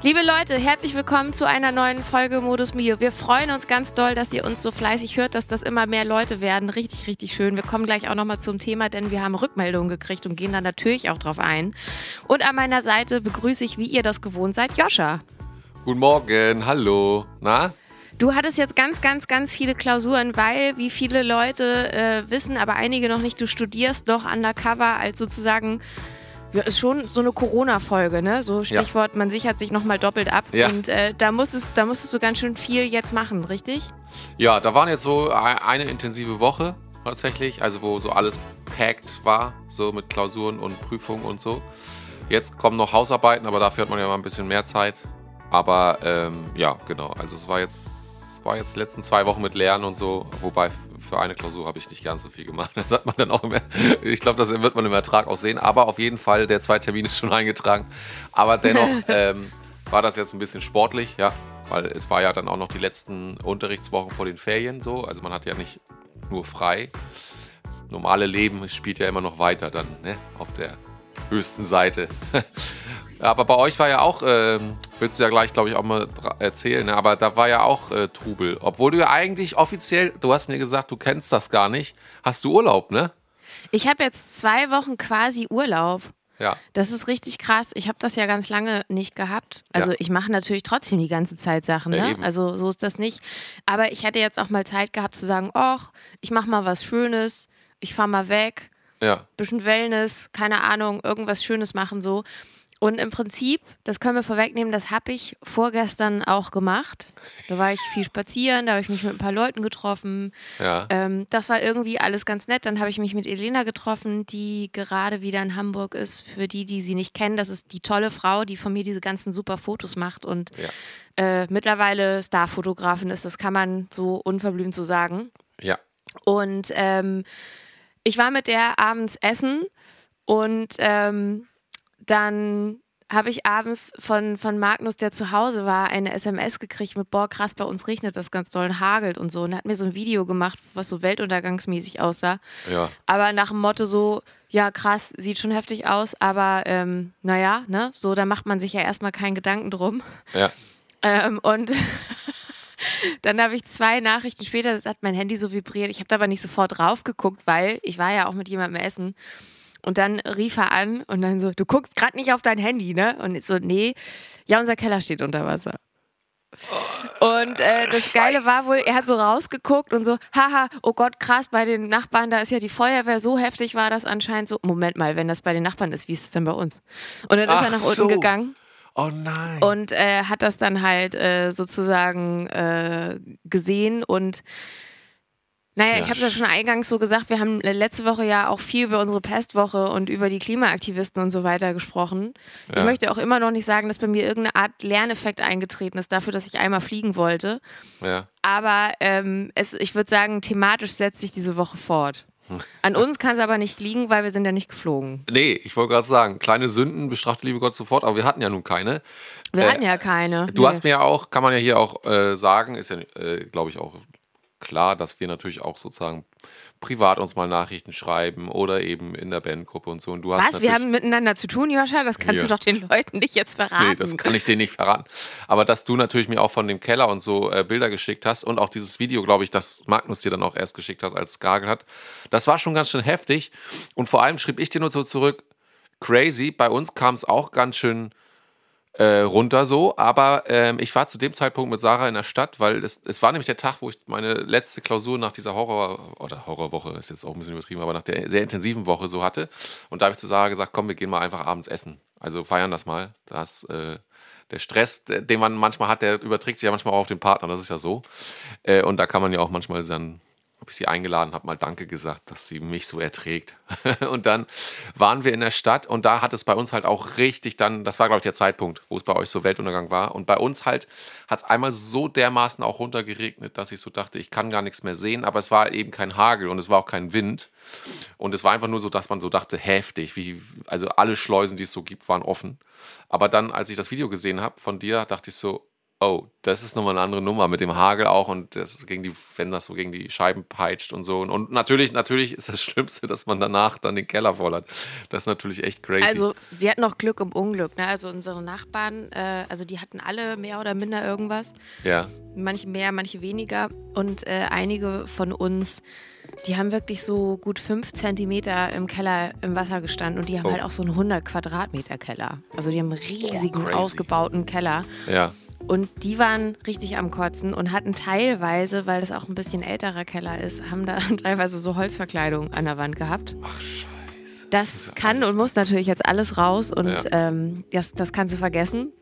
Liebe Leute, herzlich willkommen zu einer neuen Folge Modus Mio. Wir freuen uns ganz doll, dass ihr uns so fleißig hört, dass das immer mehr Leute werden. Richtig, richtig schön. Wir kommen gleich auch nochmal zum Thema, denn wir haben Rückmeldungen gekriegt und gehen da natürlich auch drauf ein. Und an meiner Seite begrüße ich, wie ihr das gewohnt seid, Joscha. Guten Morgen, hallo. Na? Du hattest jetzt ganz, ganz, ganz viele Klausuren, weil, wie viele Leute äh, wissen, aber einige noch nicht, du studierst noch undercover als sozusagen ja, ist schon so eine Corona-Folge, ne? So Stichwort, ja. man sichert sich nochmal doppelt ab. Ja. Und äh, da, musstest, da musstest du ganz schön viel jetzt machen, richtig? Ja, da waren jetzt so eine intensive Woche tatsächlich, also wo so alles packed war, so mit Klausuren und Prüfungen und so. Jetzt kommen noch Hausarbeiten, aber dafür hat man ja mal ein bisschen mehr Zeit. Aber ähm, ja, genau. Also es war jetzt war jetzt die letzten zwei Wochen mit Lernen und so, wobei für eine Klausur habe ich nicht ganz so viel gemacht. Das hat man dann auch immer, ich glaube, das wird man im Ertrag auch sehen, aber auf jeden Fall, der zweite Termin ist schon eingetragen. Aber dennoch ähm, war das jetzt ein bisschen sportlich, ja, weil es war ja dann auch noch die letzten Unterrichtswochen vor den Ferien so, also man hat ja nicht nur frei. Das normale Leben spielt ja immer noch weiter dann, ne, auf der höchsten Seite. Aber bei euch war ja auch, äh, willst du ja gleich, glaube ich, auch mal erzählen, ne? aber da war ja auch äh, Trubel. Obwohl du ja eigentlich offiziell, du hast mir gesagt, du kennst das gar nicht, hast du Urlaub, ne? Ich habe jetzt zwei Wochen quasi Urlaub. Ja. Das ist richtig krass. Ich habe das ja ganz lange nicht gehabt. Also ja. ich mache natürlich trotzdem die ganze Zeit Sachen, ne? Ja, also so ist das nicht. Aber ich hätte jetzt auch mal Zeit gehabt zu sagen, ach, ich mache mal was Schönes, ich fahre mal weg, ja. bisschen Wellness, keine Ahnung, irgendwas Schönes machen so. Und im Prinzip, das können wir vorwegnehmen, das habe ich vorgestern auch gemacht. Da war ich viel spazieren, da habe ich mich mit ein paar Leuten getroffen. Ja. Ähm, das war irgendwie alles ganz nett. Dann habe ich mich mit Elena getroffen, die gerade wieder in Hamburg ist. Für die, die sie nicht kennen, das ist die tolle Frau, die von mir diese ganzen super Fotos macht und ja. äh, mittlerweile Starfotografin ist. Das kann man so unverblümt so sagen. Ja. Und ähm, ich war mit der abends essen und ähm, dann habe ich abends von, von Magnus, der zu Hause war, eine SMS gekriegt mit, boah, krass, bei uns regnet das ganz doll und hagelt und so. Und hat mir so ein Video gemacht, was so weltuntergangsmäßig aussah. Ja. Aber nach dem Motto so, ja, krass, sieht schon heftig aus, aber ähm, naja, ne, so, da macht man sich ja erstmal keinen Gedanken drum. Ja. Ähm, und dann habe ich zwei Nachrichten später, das hat mein Handy so vibriert. Ich habe da aber nicht sofort drauf geguckt, weil ich war ja auch mit jemandem essen. Und dann rief er an und dann so, du guckst gerade nicht auf dein Handy, ne? Und ich so, nee, ja, unser Keller steht unter Wasser. Und äh, das Geile war wohl, er hat so rausgeguckt und so, haha, oh Gott, krass, bei den Nachbarn, da ist ja die Feuerwehr, so heftig war das anscheinend so. Moment mal, wenn das bei den Nachbarn ist, wie ist es denn bei uns? Und dann ist Ach er nach so. unten gegangen. Oh nein. Und äh, hat das dann halt äh, sozusagen äh, gesehen und naja, ja. ich habe ja schon eingangs so gesagt, wir haben letzte Woche ja auch viel über unsere Pestwoche und über die Klimaaktivisten und so weiter gesprochen. Ja. Ich möchte auch immer noch nicht sagen, dass bei mir irgendeine Art Lerneffekt eingetreten ist dafür, dass ich einmal fliegen wollte. Ja. Aber ähm, es, ich würde sagen, thematisch setzt sich diese Woche fort. An uns kann es aber nicht liegen, weil wir sind ja nicht geflogen. Nee, ich wollte gerade sagen, kleine Sünden bestraft liebe Gott sofort, aber wir hatten ja nun keine. Wir äh, hatten ja keine. Du nee. hast mir ja auch, kann man ja hier auch äh, sagen, ist ja, äh, glaube ich, auch klar, dass wir natürlich auch sozusagen privat uns mal Nachrichten schreiben oder eben in der Bandgruppe und so. Und du Was? Hast wir haben miteinander zu tun, Joscha? Das kannst ja. du doch den Leuten nicht jetzt verraten. Nee, das kann ich denen nicht verraten. Aber dass du natürlich mir auch von dem Keller und so äh, Bilder geschickt hast und auch dieses Video, glaube ich, das Magnus dir dann auch erst geschickt hat, als Gagel hat, das war schon ganz schön heftig. Und vor allem schrieb ich dir nur so zurück, crazy, bei uns kam es auch ganz schön äh, runter so. Aber ähm, ich war zu dem Zeitpunkt mit Sarah in der Stadt, weil es, es war nämlich der Tag, wo ich meine letzte Klausur nach dieser Horror- oder Horrorwoche, ist jetzt auch ein bisschen übertrieben, aber nach der sehr intensiven Woche so hatte. Und da habe ich zu Sarah gesagt, komm, wir gehen mal einfach abends essen. Also feiern das mal. Das, äh, der Stress, den man manchmal hat, der überträgt sich ja manchmal auch auf den Partner, das ist ja so. Äh, und da kann man ja auch manchmal dann habe ich sie eingeladen, habe mal Danke gesagt, dass sie mich so erträgt. und dann waren wir in der Stadt und da hat es bei uns halt auch richtig dann, das war glaube ich der Zeitpunkt, wo es bei euch so Weltuntergang war. Und bei uns halt hat es einmal so dermaßen auch runtergeregnet, dass ich so dachte, ich kann gar nichts mehr sehen, aber es war eben kein Hagel und es war auch kein Wind. Und es war einfach nur so, dass man so dachte, heftig, wie, also alle Schleusen, die es so gibt, waren offen. Aber dann, als ich das Video gesehen habe von dir, dachte ich so, oh, das ist nochmal eine andere Nummer mit dem Hagel auch und das gegen die, wenn das so gegen die Scheiben peitscht und so. Und, und natürlich, natürlich ist das Schlimmste, dass man danach dann den Keller voll hat. Das ist natürlich echt crazy. Also wir hatten noch Glück im Unglück. Ne? Also unsere Nachbarn, äh, also die hatten alle mehr oder minder irgendwas. Ja. Manche mehr, manche weniger. Und äh, einige von uns, die haben wirklich so gut fünf Zentimeter im Keller im Wasser gestanden und die haben Oh. halt auch so einen 100 Quadratmeter Keller. Also die haben einen riesigen, crazy. ausgebauten Keller. Ja. Und die waren richtig am Kotzen und hatten teilweise, weil das auch ein bisschen älterer Keller ist, haben da teilweise so Holzverkleidung an der Wand gehabt. Ach, scheiße. Das, ist kann alles- und muss natürlich jetzt alles raus und Ja. ähm, das, das kannst du vergessen.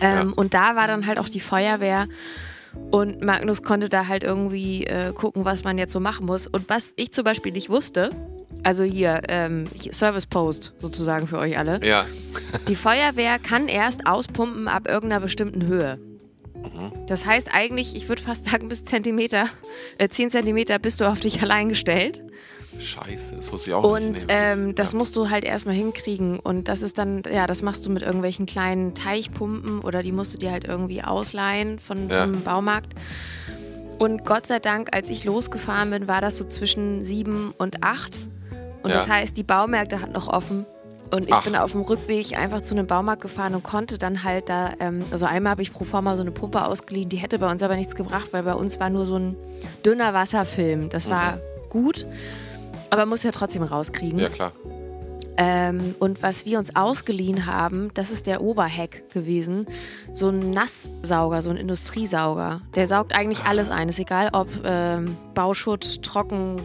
Ähm, Ja. Und da war dann halt auch die Feuerwehr und Magnus konnte da halt irgendwie äh, gucken, was man jetzt so machen muss. Und was ich zum Beispiel nicht wusste, also hier, ähm, Service Post sozusagen für euch alle, Ja. die Feuerwehr kann erst auspumpen ab irgendeiner bestimmten Höhe. Mhm. Das heißt eigentlich, ich würde fast sagen, bis Zentimeter, äh, 10 Zentimeter bist du auf dich allein gestellt. Scheiße, das wusste ich auch Und nicht. Nee, ähm, das ja. musst du halt erstmal hinkriegen. Und das ist dann, ja, das machst du mit irgendwelchen kleinen Teichpumpen oder die musst du dir halt irgendwie ausleihen von, Ja. vom Baumarkt. Und Gott sei Dank, als ich losgefahren bin, war das so zwischen sieben und acht. Und Ja. das heißt, die Baumärkte hatten noch offen. Und ich Ach. bin auf dem Rückweg einfach zu einem Baumarkt gefahren und konnte dann halt da, ähm, also einmal habe ich pro forma so eine Pumpe ausgeliehen, die hätte bei uns aber nichts gebracht, weil bei uns war nur so ein dünner Wasserfilm. Das war gut, aber muss ja trotzdem rauskriegen. Ja, klar. Ähm, und was wir uns ausgeliehen haben, das ist der Oberheck gewesen. So ein Nasssauger, so ein Industriesauger. Der saugt eigentlich alles ein. Ist egal, ob ähm, Bauschutt, Trocken,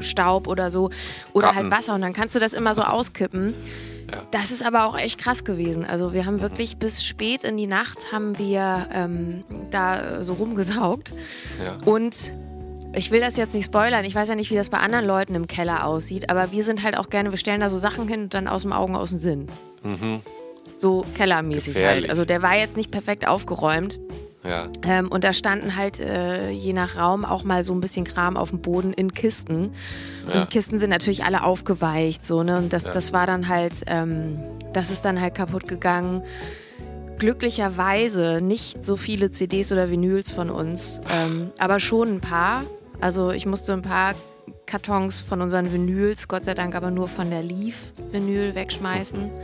Staub oder so. Oder Ratten. halt Wasser. Und dann kannst du das immer so auskippen. Ja. Das ist aber auch echt krass gewesen. Also wir haben wirklich bis spät in die Nacht haben wir ähm, da so rumgesaugt. Ja. Und ich will das jetzt nicht spoilern. Ich weiß ja nicht, wie das bei anderen Leuten im Keller aussieht, aber wir sind halt auch gerne, wir stellen da so Sachen hin und dann aus dem Augen, aus dem Sinn. So kellermäßig halt. Gefährlich. Also der war jetzt nicht perfekt aufgeräumt. Ja. Ähm, und da standen halt äh, je nach Raum auch mal so ein bisschen Kram auf dem Boden in Kisten. Und Ja. die Kisten sind natürlich alle aufgeweicht, so, ne? Und das, Ja. das war dann halt, ähm, das ist dann halt kaputt gegangen. Glücklicherweise nicht so viele CDs oder Vinyls von uns, ähm, aber schon ein paar. Also ich musste ein paar Kartons von unseren Vinyls, Gott sei Dank aber nur von der Leaf-Vinyl wegschmeißen.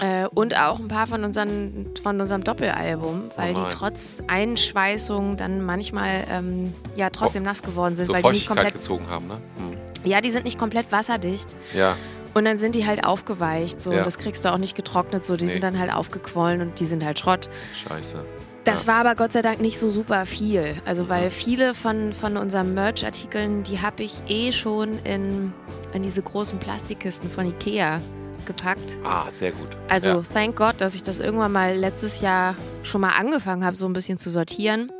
Äh, und auch ein paar von, unseren, von unserem Doppelalbum, weil die nein. trotz Einschweißung dann manchmal ähm, ja trotzdem nass geworden sind, So weil die nicht komplett. gezogen haben, ne? Hm. Ja, die sind nicht komplett wasserdicht. Ja. Und dann sind die halt aufgeweicht. So. Ja. Das kriegst du auch nicht getrocknet. So. Die Nee. sind dann halt aufgequollen und die sind halt Schrott. Scheiße. Das Ja. war aber Gott sei Dank nicht so super viel. Also weil viele von, von unseren Merch-Artikeln, die habe ich eh schon in, in diese großen Plastikkisten von Ikea gepackt. Ah, sehr gut. Also Ja. thank God, dass ich das irgendwann mal letztes Jahr schon mal angefangen habe, so ein bisschen zu sortieren.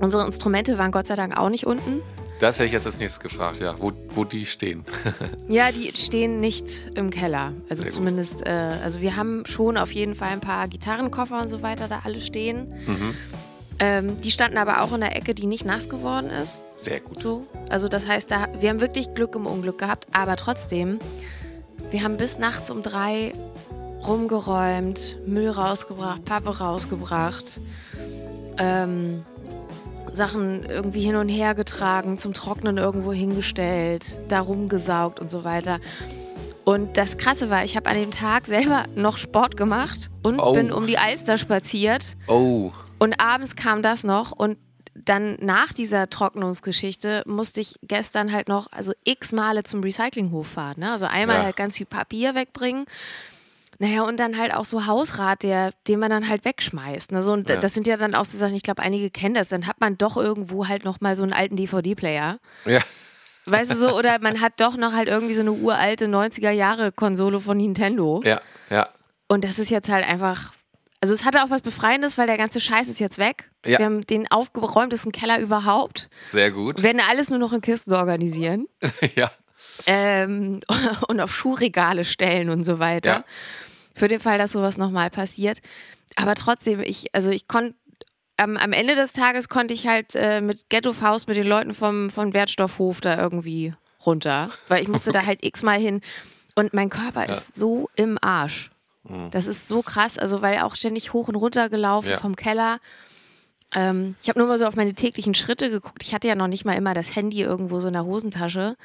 Unsere Instrumente waren Gott sei Dank auch nicht unten. Das hätte ich jetzt als nächstes gefragt, ja, wo, wo die stehen. Ja, die stehen nicht im Keller. Also Sehr zumindest, äh, also wir haben schon auf jeden Fall ein paar Gitarrenkoffer und so weiter da alle stehen. Mhm. Ähm, die standen aber auch in der Ecke, die nicht nass geworden ist. Sehr gut. So. Also das heißt, da, wir haben wirklich Glück im Unglück gehabt, aber trotzdem, wir haben bis nachts um drei rumgeräumt, Müll rausgebracht, Pappe rausgebracht, ähm, Sachen irgendwie hin und her getragen, zum Trocknen irgendwo hingestellt, da rumgesaugt und so weiter. Und das Krasse war, ich habe an dem Tag selber noch Sport gemacht und Oh. bin um die Alster spaziert. Oh, Und abends kam das noch und dann nach dieser Trocknungsgeschichte musste ich gestern halt noch also x Male zum Recyclinghof fahren. Ne? Also einmal Ja. halt ganz viel Papier wegbringen. Naja, und dann halt auch so Hausrat, der, den man dann halt wegschmeißt. Ne? So, und Ja. das sind ja dann auch so Sachen, ich glaube, einige kennen das. Dann hat man doch irgendwo halt noch mal so einen alten DVD-Player. ja. Weißt du so? Oder man hat doch noch halt irgendwie so eine uralte 90er-Jahre-Konsole von Nintendo. Ja, ja. Und das ist jetzt halt einfach, also es hatte auch was Befreiendes, weil der ganze Scheiß ist jetzt weg. Ja. Wir haben den aufgeräumtesten Keller überhaupt. Sehr gut. Wir werden alles nur noch in Kisten organisieren ja. ähm, und auf Schuhregale stellen und so weiter. Ja. Für den Fall, dass sowas nochmal passiert. Aber trotzdem, ich, also ich konnte am, am Ende des Tages konnte ich halt äh, mit Ghetto Faust mit den Leuten vom, vom Wertstoffhof da irgendwie runter. Weil ich musste da halt x-mal hin. Und mein Körper ist so im Arsch. Das ist so krass, also weil auch ständig hoch und runter gelaufen Ja. vom Keller. Ähm, ich habe nur mal so auf meine täglichen Schritte geguckt. Ich hatte ja noch nicht mal immer das Handy irgendwo so in der Hosentasche.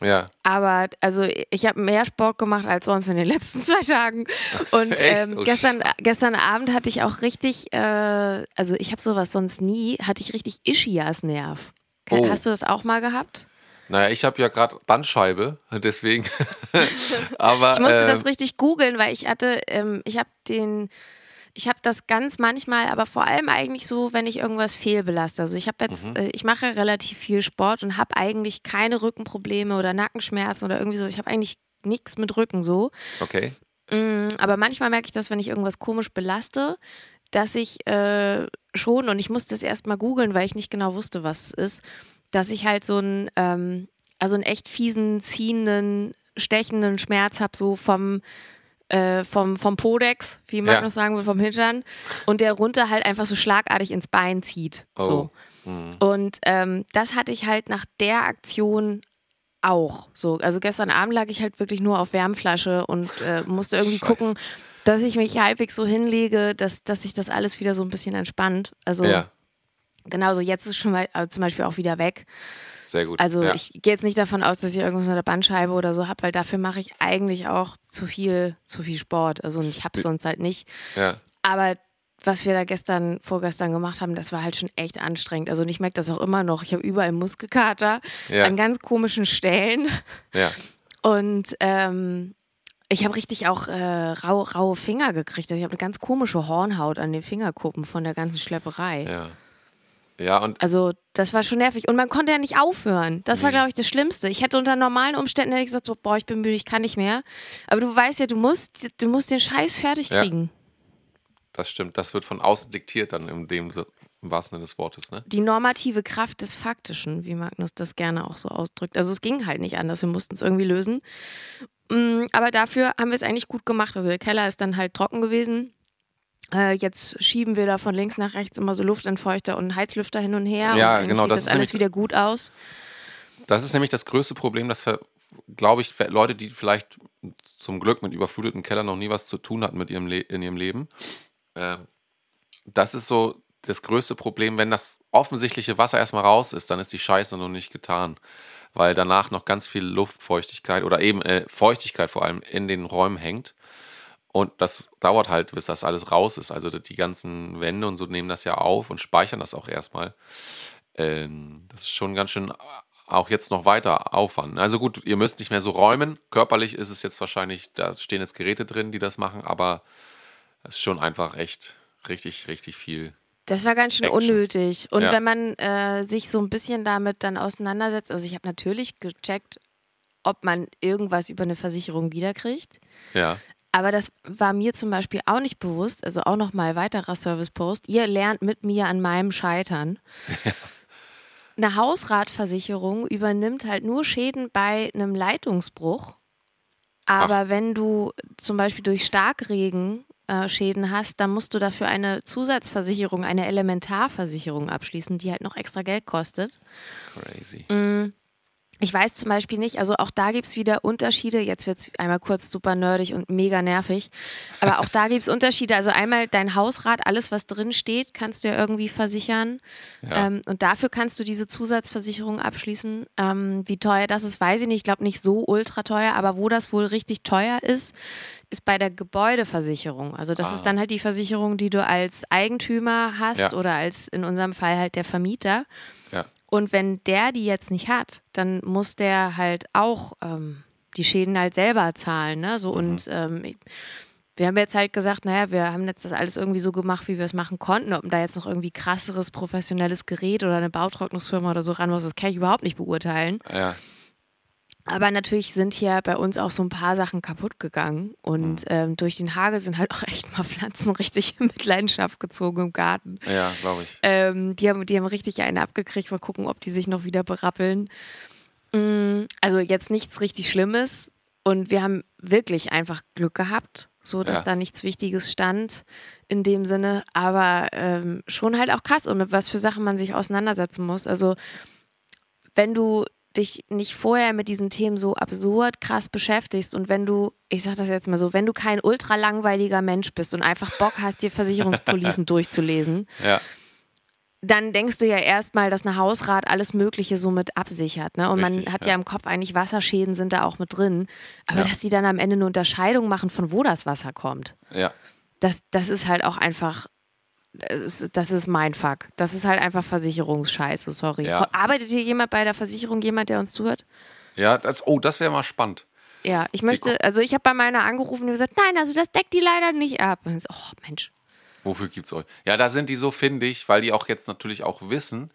Ja. Aber also ich habe mehr Sport gemacht als sonst in den letzten zwei Tagen. Und ähm, Oh, gestern, gestern Abend hatte ich auch richtig, äh, also ich habe sowas sonst nie, hatte ich richtig Ischias-Nerv. Oh. Hast du das auch mal gehabt? Naja, ich habe ja gerade Bandscheibe, deswegen. Aber Ich musste äh, das richtig googeln, weil ich hatte, ähm, ich habe den, ich habe das ganz manchmal, aber vor allem eigentlich so, wenn ich irgendwas fehlbelaste. Also ich habe jetzt, Mhm. äh, ich mache relativ viel Sport und habe eigentlich keine Rückenprobleme oder Nackenschmerzen oder irgendwie so. Ich habe eigentlich nichts mit Rücken so. okay. Mm, Aber manchmal merke ich das, wenn ich irgendwas komisch belaste, dass ich äh, schon, und ich musste es erst mal googeln, weil ich nicht genau wusste, was es ist, dass ich halt so einen, ähm, also einen echt fiesen, ziehenden, stechenden Schmerz habe, so vom, äh, vom, vom Podex, wie Magnus sagen würde, vom Hintern, und der runter halt einfach so schlagartig ins Bein zieht. So. Oh. Mhm. Und ähm, das hatte ich halt nach der Aktion auch. So, also gestern Abend lag ich halt wirklich nur auf Wärmflasche und äh, musste irgendwie Scheiße. gucken, dass ich mich halbwegs so hinlege, dass, dass sich das alles wieder so ein bisschen entspannt. Also Ja, genauso, jetzt ist schon mal äh, zum Beispiel auch wieder weg. sehr gut. Also ja. ich gehe jetzt nicht davon aus, dass ich irgendwas mit der Bandscheibe oder so habe, weil dafür mache ich eigentlich auch zu viel, zu viel Sport. Also und ich habe sonst halt nicht. ja. Aber was wir da gestern, vorgestern gemacht haben, das war halt schon echt anstrengend. Also ich merke das auch immer noch. Ich habe überall Muskelkater Ja. an ganz komischen Stellen. ja. Und ähm, ich habe richtig auch äh, rau, raue Finger gekriegt. Also ich habe eine ganz komische Hornhaut an den Fingerkuppen von der ganzen Schlepperei. Ja. Ja, und Also das war schon nervig. Und man konnte ja nicht aufhören. Das war, glaube ich, das Schlimmste. Ich hätte unter normalen Umständen hätte ich gesagt, so, boah, ich bin müde, ich kann nicht mehr. Aber du weißt ja, du musst, du musst den Scheiß fertig Ja. kriegen. das stimmt. Das wird von außen diktiert dann in dem im wahrsten Sinne des Wortes, ne? Die normative Kraft des Faktischen, wie Magnus das gerne auch so ausdrückt. Also es ging halt nicht anders. Wir mussten es irgendwie lösen. Mm, Aber dafür haben wir es eigentlich gut gemacht. Also der Keller ist dann halt trocken gewesen. Äh, jetzt schieben wir da von links nach rechts immer so Luftentfeuchter und Heizlüfter hin und her. Ja, und genau, Sieht das das ist alles nämlich- wieder gut aus. Das ist nämlich das größte Problem, dass, glaube ich, für Leute, die vielleicht zum Glück mit überfluteten Kellern noch nie was zu tun hatten mit ihrem Le in ihrem Leben, äh, das ist so das größte Problem, wenn das offensichtliche Wasser erstmal raus ist, dann ist die Scheiße noch nicht getan. Weil danach noch ganz viel Luftfeuchtigkeit oder eben äh, Feuchtigkeit vor allem in den Räumen hängt. Und das dauert halt, bis das alles raus ist. Also die ganzen Wände und so nehmen das ja auf und speichern das auch erstmal. Ähm, das ist schon ganz schön auch jetzt noch weiter Aufwand. Also gut, ihr müsst nicht mehr so räumen. Körperlich ist es jetzt wahrscheinlich, da stehen jetzt Geräte drin, die das machen, aber es ist schon einfach echt richtig, richtig viel. Das war ganz schön Action. unnötig. Und Ja. wenn man äh, sich so ein bisschen damit dann auseinandersetzt, also ich habe natürlich gecheckt, ob man irgendwas über eine Versicherung wiederkriegt. Ja, Aber das war mir zum Beispiel auch nicht bewusst. Also auch nochmal weiterer Service-Post. Ihr lernt mit mir an meinem Scheitern. Eine Hausratversicherung übernimmt halt nur Schäden bei einem Leitungsbruch. Aber wenn du zum Beispiel durch Starkregen äh, Schäden hast, dann musst du dafür eine Zusatzversicherung, eine Elementarversicherung abschließen, die halt noch extra Geld kostet. crazy. Mm. Ich weiß zum Beispiel nicht, also auch da gibt es wieder Unterschiede. Jetzt wird es einmal kurz super nerdig und mega nervig. Aber auch da gibt es Unterschiede. Also einmal dein Hausrat, alles, was drin steht, kannst du ja irgendwie versichern. Ja. Ähm, und dafür kannst du diese Zusatzversicherung abschließen. Ähm, wie teuer das ist, weiß ich nicht. Ich glaube nicht so ultra teuer, aber wo das wohl richtig teuer ist, ist bei der Gebäudeversicherung. Also das Ah. ist dann halt die Versicherung, die du als Eigentümer hast Ja. oder als in unserem Fall halt der Vermieter. Ja. Und wenn der die jetzt nicht hat, dann muss der halt auch ähm, die Schäden halt selber zahlen. Ne? So, Und ähm, wir haben jetzt halt gesagt, naja, wir haben jetzt das alles irgendwie so gemacht, wie wir es machen konnten. Ob da jetzt noch irgendwie krasseres professionelles Gerät oder eine Bautrocknungsfirma oder so ran muss, das kann ich überhaupt nicht beurteilen. Ja, Aber natürlich sind hier bei uns auch so ein paar Sachen kaputt gegangen. Und Mhm. ähm, durch den Hagel sind halt auch echt mal Pflanzen richtig in Mitleidenschaft gezogen im Garten. Ja, glaube ich. Ähm, die, haben, die haben richtig eine abgekriegt. Mal gucken, ob die sich noch wieder berappeln. Mm, Also jetzt nichts richtig Schlimmes. Und wir haben wirklich einfach Glück gehabt, so dass Ja. da nichts Wichtiges stand in dem Sinne. Aber ähm, schon halt auch krass und mit was für Sachen man sich auseinandersetzen muss. Also wenn du dich nicht vorher mit diesen Themen so absurd krass beschäftigst und wenn du, ich sag das jetzt mal so, wenn du kein ultra langweiliger Mensch bist und einfach Bock hast, dir Versicherungspolicen durchzulesen, Ja, dann denkst du ja erstmal, dass eine Hausrat alles Mögliche so mit absichert. Ne? Und man Richtig, hat ja. ja. im Kopf eigentlich Wasserschäden sind da auch mit drin. Aber Ja. dass die dann am Ende eine Unterscheidung machen, von wo das Wasser kommt, ja. das, das ist halt auch einfach. Das ist, das ist mein Fuck. Das ist halt einfach Versicherungsscheiße, sorry. Ja. Arbeitet hier jemand bei der Versicherung, jemand, der uns zuhört? Ja, das, oh, das wäre mal spannend. Ja, ich möchte, also ich habe bei meiner angerufen und gesagt, nein, also das deckt die leider nicht ab. Und ich so, oh Mensch. Wofür gibt's euch? Ja, da sind die so findig, weil die auch jetzt natürlich auch wissen.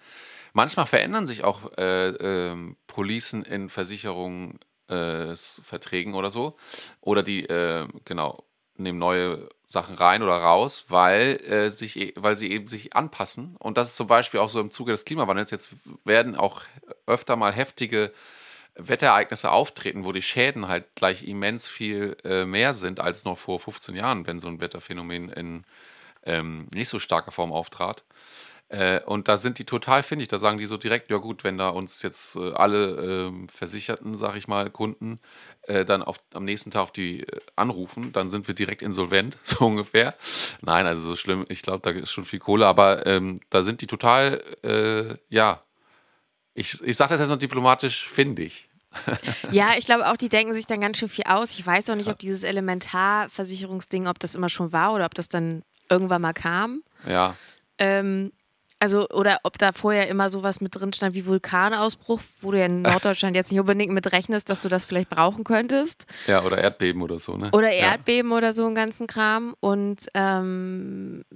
Manchmal verändern sich auch äh, ähm, Policen in Versicherungsverträgen oder so. Oder die, äh, genau, nehmen neue Sachen rein oder raus, weil, äh, sich, e- weil sie eben sich anpassen. Und das ist zum Beispiel auch so im Zuge des Klimawandels. Jetzt werden auch öfter mal heftige Wetterereignisse auftreten, wo die Schäden halt gleich immens viel äh, mehr sind als noch vor 15 Jahren, wenn so ein Wetterphänomen in ähm, nicht so starker Form auftrat. Äh, und da sind die total findig. Da sagen die so direkt, ja gut, wenn da uns jetzt äh, alle ähm, Versicherten, sag ich mal, Kunden äh, dann auf, am nächsten Tag auf die äh, anrufen, dann sind wir direkt insolvent, so ungefähr. Nein, also so schlimm, ich glaube, da ist schon viel Kohle, aber ähm, da sind die total, äh, ja, ich, ich sage das jetzt mal diplomatisch, findig. Ja, ich glaube auch, die denken sich dann ganz schön viel aus. Ich weiß auch nicht, ob dieses Elementarversicherungsding, ob das immer schon war oder ob das dann irgendwann mal kam. Ja, Ähm, also, oder ob da vorher immer sowas mit drin stand wie Vulkanausbruch, wo du ja in Norddeutschland jetzt nicht unbedingt mit rechnest, dass du das vielleicht brauchen könntest. ja, oder Erdbeben oder so, ne? Oder ja. Erdbeben oder so einen ganzen Kram. Und ähm, äh,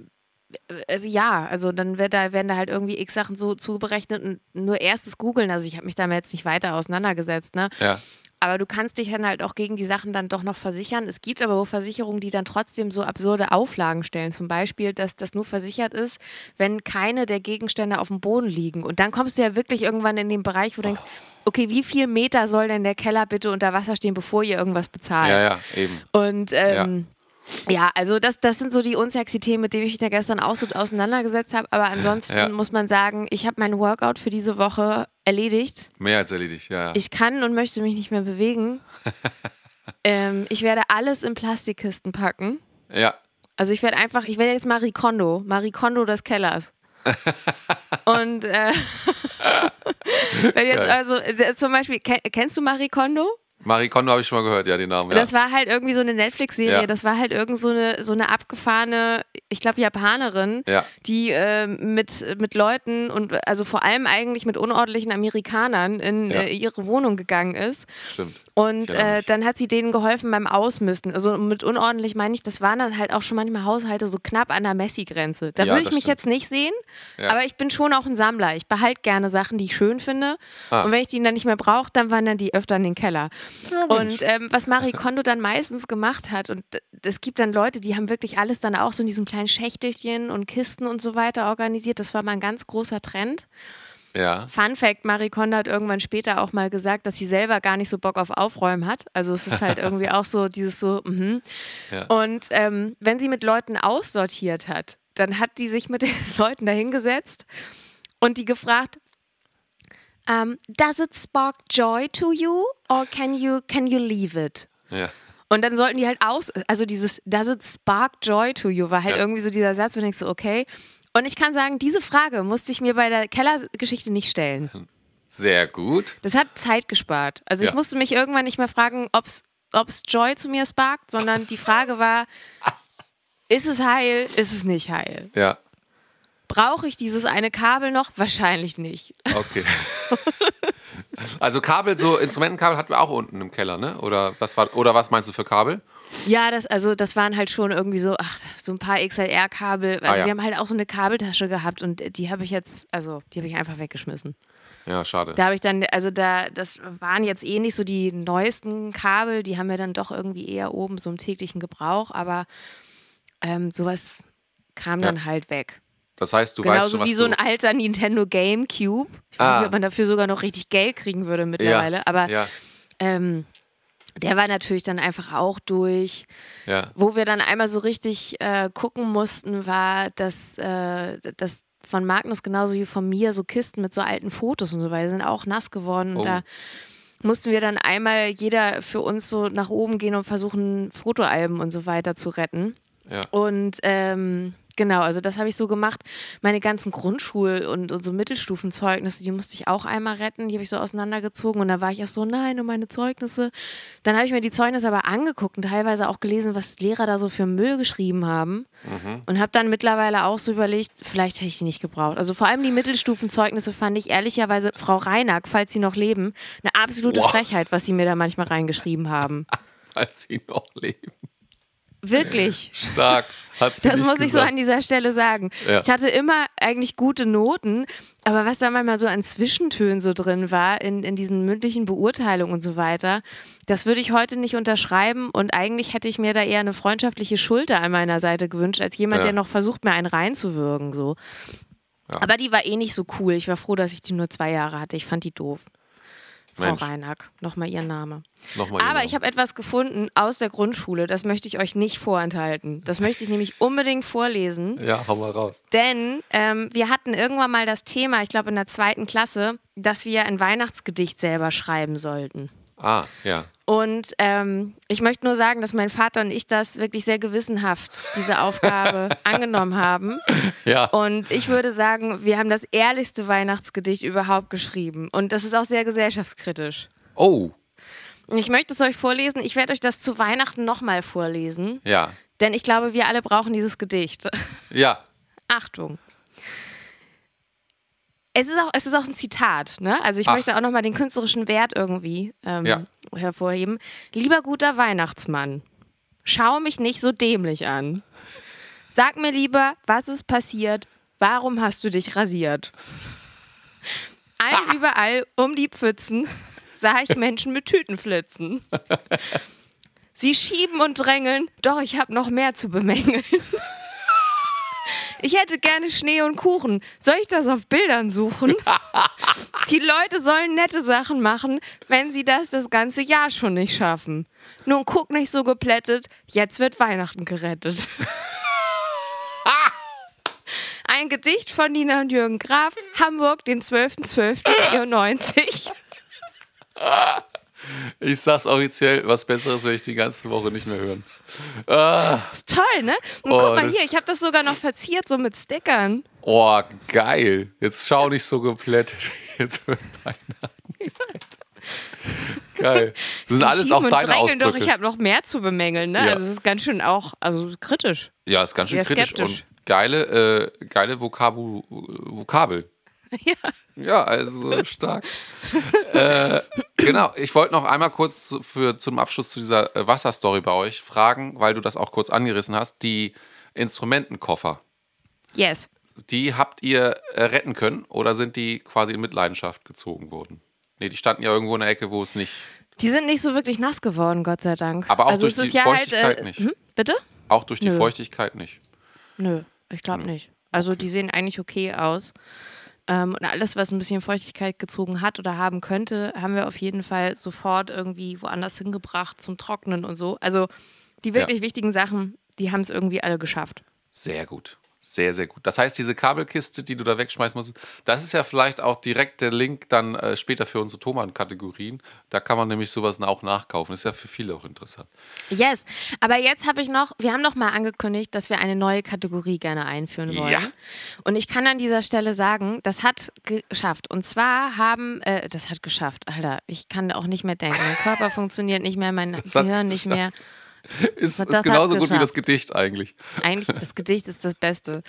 ja, also dann wird da, werden da halt irgendwie x Sachen so zuberechnet und nur erstes Googeln. Also ich habe mich damit jetzt nicht weiter auseinandergesetzt, ne? Ja, Aber du kannst dich dann halt auch gegen die Sachen dann doch noch versichern. Es gibt aber Versicherungen, die dann trotzdem so absurde Auflagen stellen. Zum Beispiel, dass das nur versichert ist, wenn keine der Gegenstände auf dem Boden liegen. Und dann kommst du ja wirklich irgendwann in den Bereich, wo du denkst, okay, wie viel Meter soll denn der Keller bitte unter Wasser stehen, bevor ihr irgendwas bezahlt? ja, ja, eben. Und ähm, ja. Also das, das sind so die unsexy Themen, mit denen ich mich da gestern auch so auseinandergesetzt habe. Aber ansonsten Ja. muss man sagen, ich habe mein Workout für diese Woche erledigt. Mehr als erledigt, ja. ja. Ich kann und möchte mich nicht mehr bewegen. ähm, ich werde alles in Plastikkisten packen. ja. Also ich werde einfach, ich werde jetzt Marie Kondo, Marie Kondo des Kellers. und äh, wenn jetzt also äh, zum Beispiel, ken, kennst du Marie Kondo? Marie Kondo habe ich schon mal gehört, ja, den Namen. Ja. Das war halt irgendwie so eine Netflix-Serie. Ja. Das war halt irgend so eine, so eine abgefahrene, ich glaube, Japanerin, Ja. die ähm, mit, mit Leuten und also vor allem eigentlich mit unordentlichen Amerikanern in äh, ihre Wohnung gegangen ist. Stimmt. Und äh, dann hat sie denen geholfen beim Ausmisten. Also mit unordentlich meine ich, das waren dann halt auch schon manchmal Haushalte so knapp an der Messi-Grenze. Da würde ich mich stimmt. jetzt nicht sehen, aber ich bin schon auch ein Sammler. Ich behalte gerne Sachen, die ich schön finde. Ah. Und wenn ich die dann nicht mehr brauche, dann wandern die öfter in den Keller. Und ähm, was Marie Kondo dann meistens gemacht hat, und es gibt dann Leute, die haben wirklich alles dann auch so in diesen kleinen Schächtelchen und Kisten und so weiter organisiert. Das war mal ein ganz großer Trend. Ja. Fun Fact: Marie Kondo hat irgendwann später auch mal gesagt, dass sie selber gar nicht so Bock auf Aufräumen hat. Also es ist halt irgendwie auch so dieses so, mhm. Ja. Und ähm, wenn sie mit Leuten aussortiert hat, dann hat sie sich mit den Leuten dahingesetzt und die gefragt, um, does it spark joy to you or can you, can you leave it? Ja. Und dann sollten die halt aus, also dieses Does it spark joy to you war halt Ja. irgendwie so dieser Satz, wo du denkst so, okay. Und ich kann sagen, diese Frage musste ich mir bei der Kellergeschichte nicht stellen. Sehr gut. Das hat Zeit gespart. Also ich Ja. musste mich irgendwann nicht mehr fragen, ob es Joy zu mir sparkt, sondern die Frage war, ist es heil, ist es nicht heil? Ja. Brauche ich dieses eine Kabel noch? Wahrscheinlich nicht. Okay. Also Kabel, so Instrumentenkabel hatten wir auch unten im Keller, ne? Oder was war, oder was meinst du für Kabel? Ja, das, also das waren halt schon irgendwie so, ach, so ein paar XLR-Kabel. Also Ah, ja. wir haben halt auch so eine Kabeltasche gehabt und die habe ich jetzt, also die habe ich einfach weggeschmissen. Ja, schade. Da habe ich dann, also da, das waren jetzt eh nicht so die neuesten Kabel, die haben wir dann doch irgendwie eher oben so im täglichen Gebrauch, aber ähm, sowas kam Ja. dann halt weg. Das heißt, du weißt Genauso schon, was wie so ein alter Nintendo GameCube. Ich weiß Ah. nicht, ob man dafür sogar noch richtig Geld kriegen würde mittlerweile, aber ja, ähm, der war natürlich dann einfach auch durch. ja. Wo wir dann einmal so richtig äh, gucken mussten, war, dass, äh, dass von Magnus genauso wie von mir so Kisten mit so alten Fotos und so weiter sind auch nass geworden. Und Oh. da mussten wir dann einmal jeder für uns so nach oben gehen und versuchen, Fotoalben und so weiter zu retten. Ja. Und ähm, genau, also das habe ich so gemacht. Meine ganzen Grundschul- und, und so Mittelstufenzeugnisse, die musste ich auch einmal retten. Die habe ich so auseinandergezogen und da war ich erst so, nein, und meine Zeugnisse. Dann habe ich mir die Zeugnisse aber angeguckt und teilweise auch gelesen, was Lehrer da so für Müll geschrieben haben. Und habe dann mittlerweile auch so überlegt, vielleicht hätte ich die nicht gebraucht. Also vor allem die Mittelstufenzeugnisse fand ich ehrlicherweise, Frau Reinack, falls Sie noch leben, eine absolute Wow. Frechheit, was Sie mir da manchmal reingeschrieben haben. Falls sie noch leben. Wirklich. Stark. Hat sie Das muss ich so gesagt. an dieser Stelle sagen. Ja. Ich hatte immer eigentlich gute Noten, aber was da manchmal so an Zwischentönen so drin war, in, in diesen mündlichen Beurteilungen und so weiter, das würde ich heute nicht unterschreiben und eigentlich hätte ich mir da eher eine freundschaftliche Schulter an meiner Seite gewünscht, als jemand, Ja. der noch versucht, mir einen reinzuwürgen. So. Ja. Aber die war eh nicht so cool. Ich war froh, dass ich die nur zwei Jahre hatte. Ich fand die doof. Frau Mensch. Reinack, nochmal ihr Name. Nochmal Aber ich habe etwas gefunden aus der Grundschule, das möchte ich euch nicht vorenthalten. Das möchte ich nämlich unbedingt vorlesen. Ja, hau mal raus. Denn ähm, wir hatten irgendwann mal das Thema, ich glaube in der zweiten Klasse, dass wir ein Weihnachtsgedicht selber schreiben sollten. Ah, ja. Und ähm, ich möchte nur sagen, dass mein Vater und ich das wirklich sehr gewissenhaft, diese Aufgabe angenommen haben. Ja. Und ich würde sagen, wir haben das ehrlichste Weihnachtsgedicht überhaupt geschrieben. Und das ist auch sehr gesellschaftskritisch. Oh, ich möchte es euch vorlesen. Ich werde euch das zu Weihnachten nochmal vorlesen. ja. Denn ich glaube, wir alle brauchen dieses Gedicht. Ja. Achtung. Es ist auch, es ist auch ein Zitat, ne? Also ich Ach. möchte auch nochmal den künstlerischen Wert irgendwie ähm, Ja. hervorheben. Lieber guter Weihnachtsmann, schau mich nicht so dämlich an. Sag mir lieber, was ist passiert? Warum hast du dich rasiert? All überall um die Pfützen sah ich Menschen mit Tüten flitzen. Sie schieben und drängeln, doch ich habe noch mehr zu bemängeln. Ich hätte gerne Schnee und Kuchen. Soll ich das auf Bildern suchen? Die Leute sollen nette Sachen machen, wenn sie das das ganze Jahr schon nicht schaffen. Nun guck nicht so geplättet, jetzt wird Weihnachten gerettet. Ein Gedicht von Nina und Jürgen Graf, Hamburg, den 12.12.94. Ich sag's offiziell, was Besseres will ich die ganze Woche nicht mehr hören. Ah, Ist toll, ne? Und Oh, guck mal hier, ich habe das sogar noch verziert, so mit Stickern. oh, geil. Jetzt schau nicht so geplättet. Jetzt wird Weihnachten. Geil. Das sind Die alles auch deine drängeln, Doch, Ausdrücke. ich habe noch mehr zu bemängeln, ne? Ja. Also das ist ganz schön auch, also kritisch. ja, ist ganz schön Sehr kritisch skeptisch. und geile, äh, geile Vokabu, Vokabel. Ja. Ja, also stark. äh, genau, ich wollte noch einmal kurz für, zum Abschluss zu dieser äh, Wasserstory bei euch fragen, weil du das auch kurz angerissen hast. Die Instrumentenkoffer, Yes. die habt ihr äh, retten können oder sind die quasi in Mitleidenschaft gezogen worden? Nee, die standen ja irgendwo in der Ecke, wo es nicht. Die sind nicht so wirklich nass geworden, Gott sei Dank. Aber auch also durch die ja Feuchtigkeit halt, äh, nicht. Hm? Bitte? Auch durch die Nö. Feuchtigkeit nicht. Nö, ich glaube nicht. Also die sehen eigentlich okay aus. Ähm, und alles, was ein bisschen Feuchtigkeit gezogen hat oder haben könnte, haben wir auf jeden Fall sofort irgendwie woanders hingebracht zum Trocknen und so. Also die wirklich wichtigen Sachen, die haben es irgendwie alle geschafft. Sehr gut. Sehr, sehr gut. Das heißt, diese Kabelkiste, die du da wegschmeißen musst, das ist ja vielleicht auch direkt der Link dann äh, später für unsere Thomann-Kategorien. Da kann man nämlich sowas auch nachkaufen. Ist ja für viele auch interessant. Yes, aber jetzt habe ich noch, wir haben noch mal angekündigt, dass wir eine neue Kategorie gerne einführen wollen. Ja. Und ich kann an dieser Stelle sagen, das hat geschafft. Und zwar haben, äh, das hat geschafft, Alter, ich kann auch nicht mehr denken. Mein Körper funktioniert nicht mehr, mein Das Gehirn nicht mehr. ist, ist genauso gut wie das Gedicht eigentlich. Eigentlich, das Gedicht ist das Beste.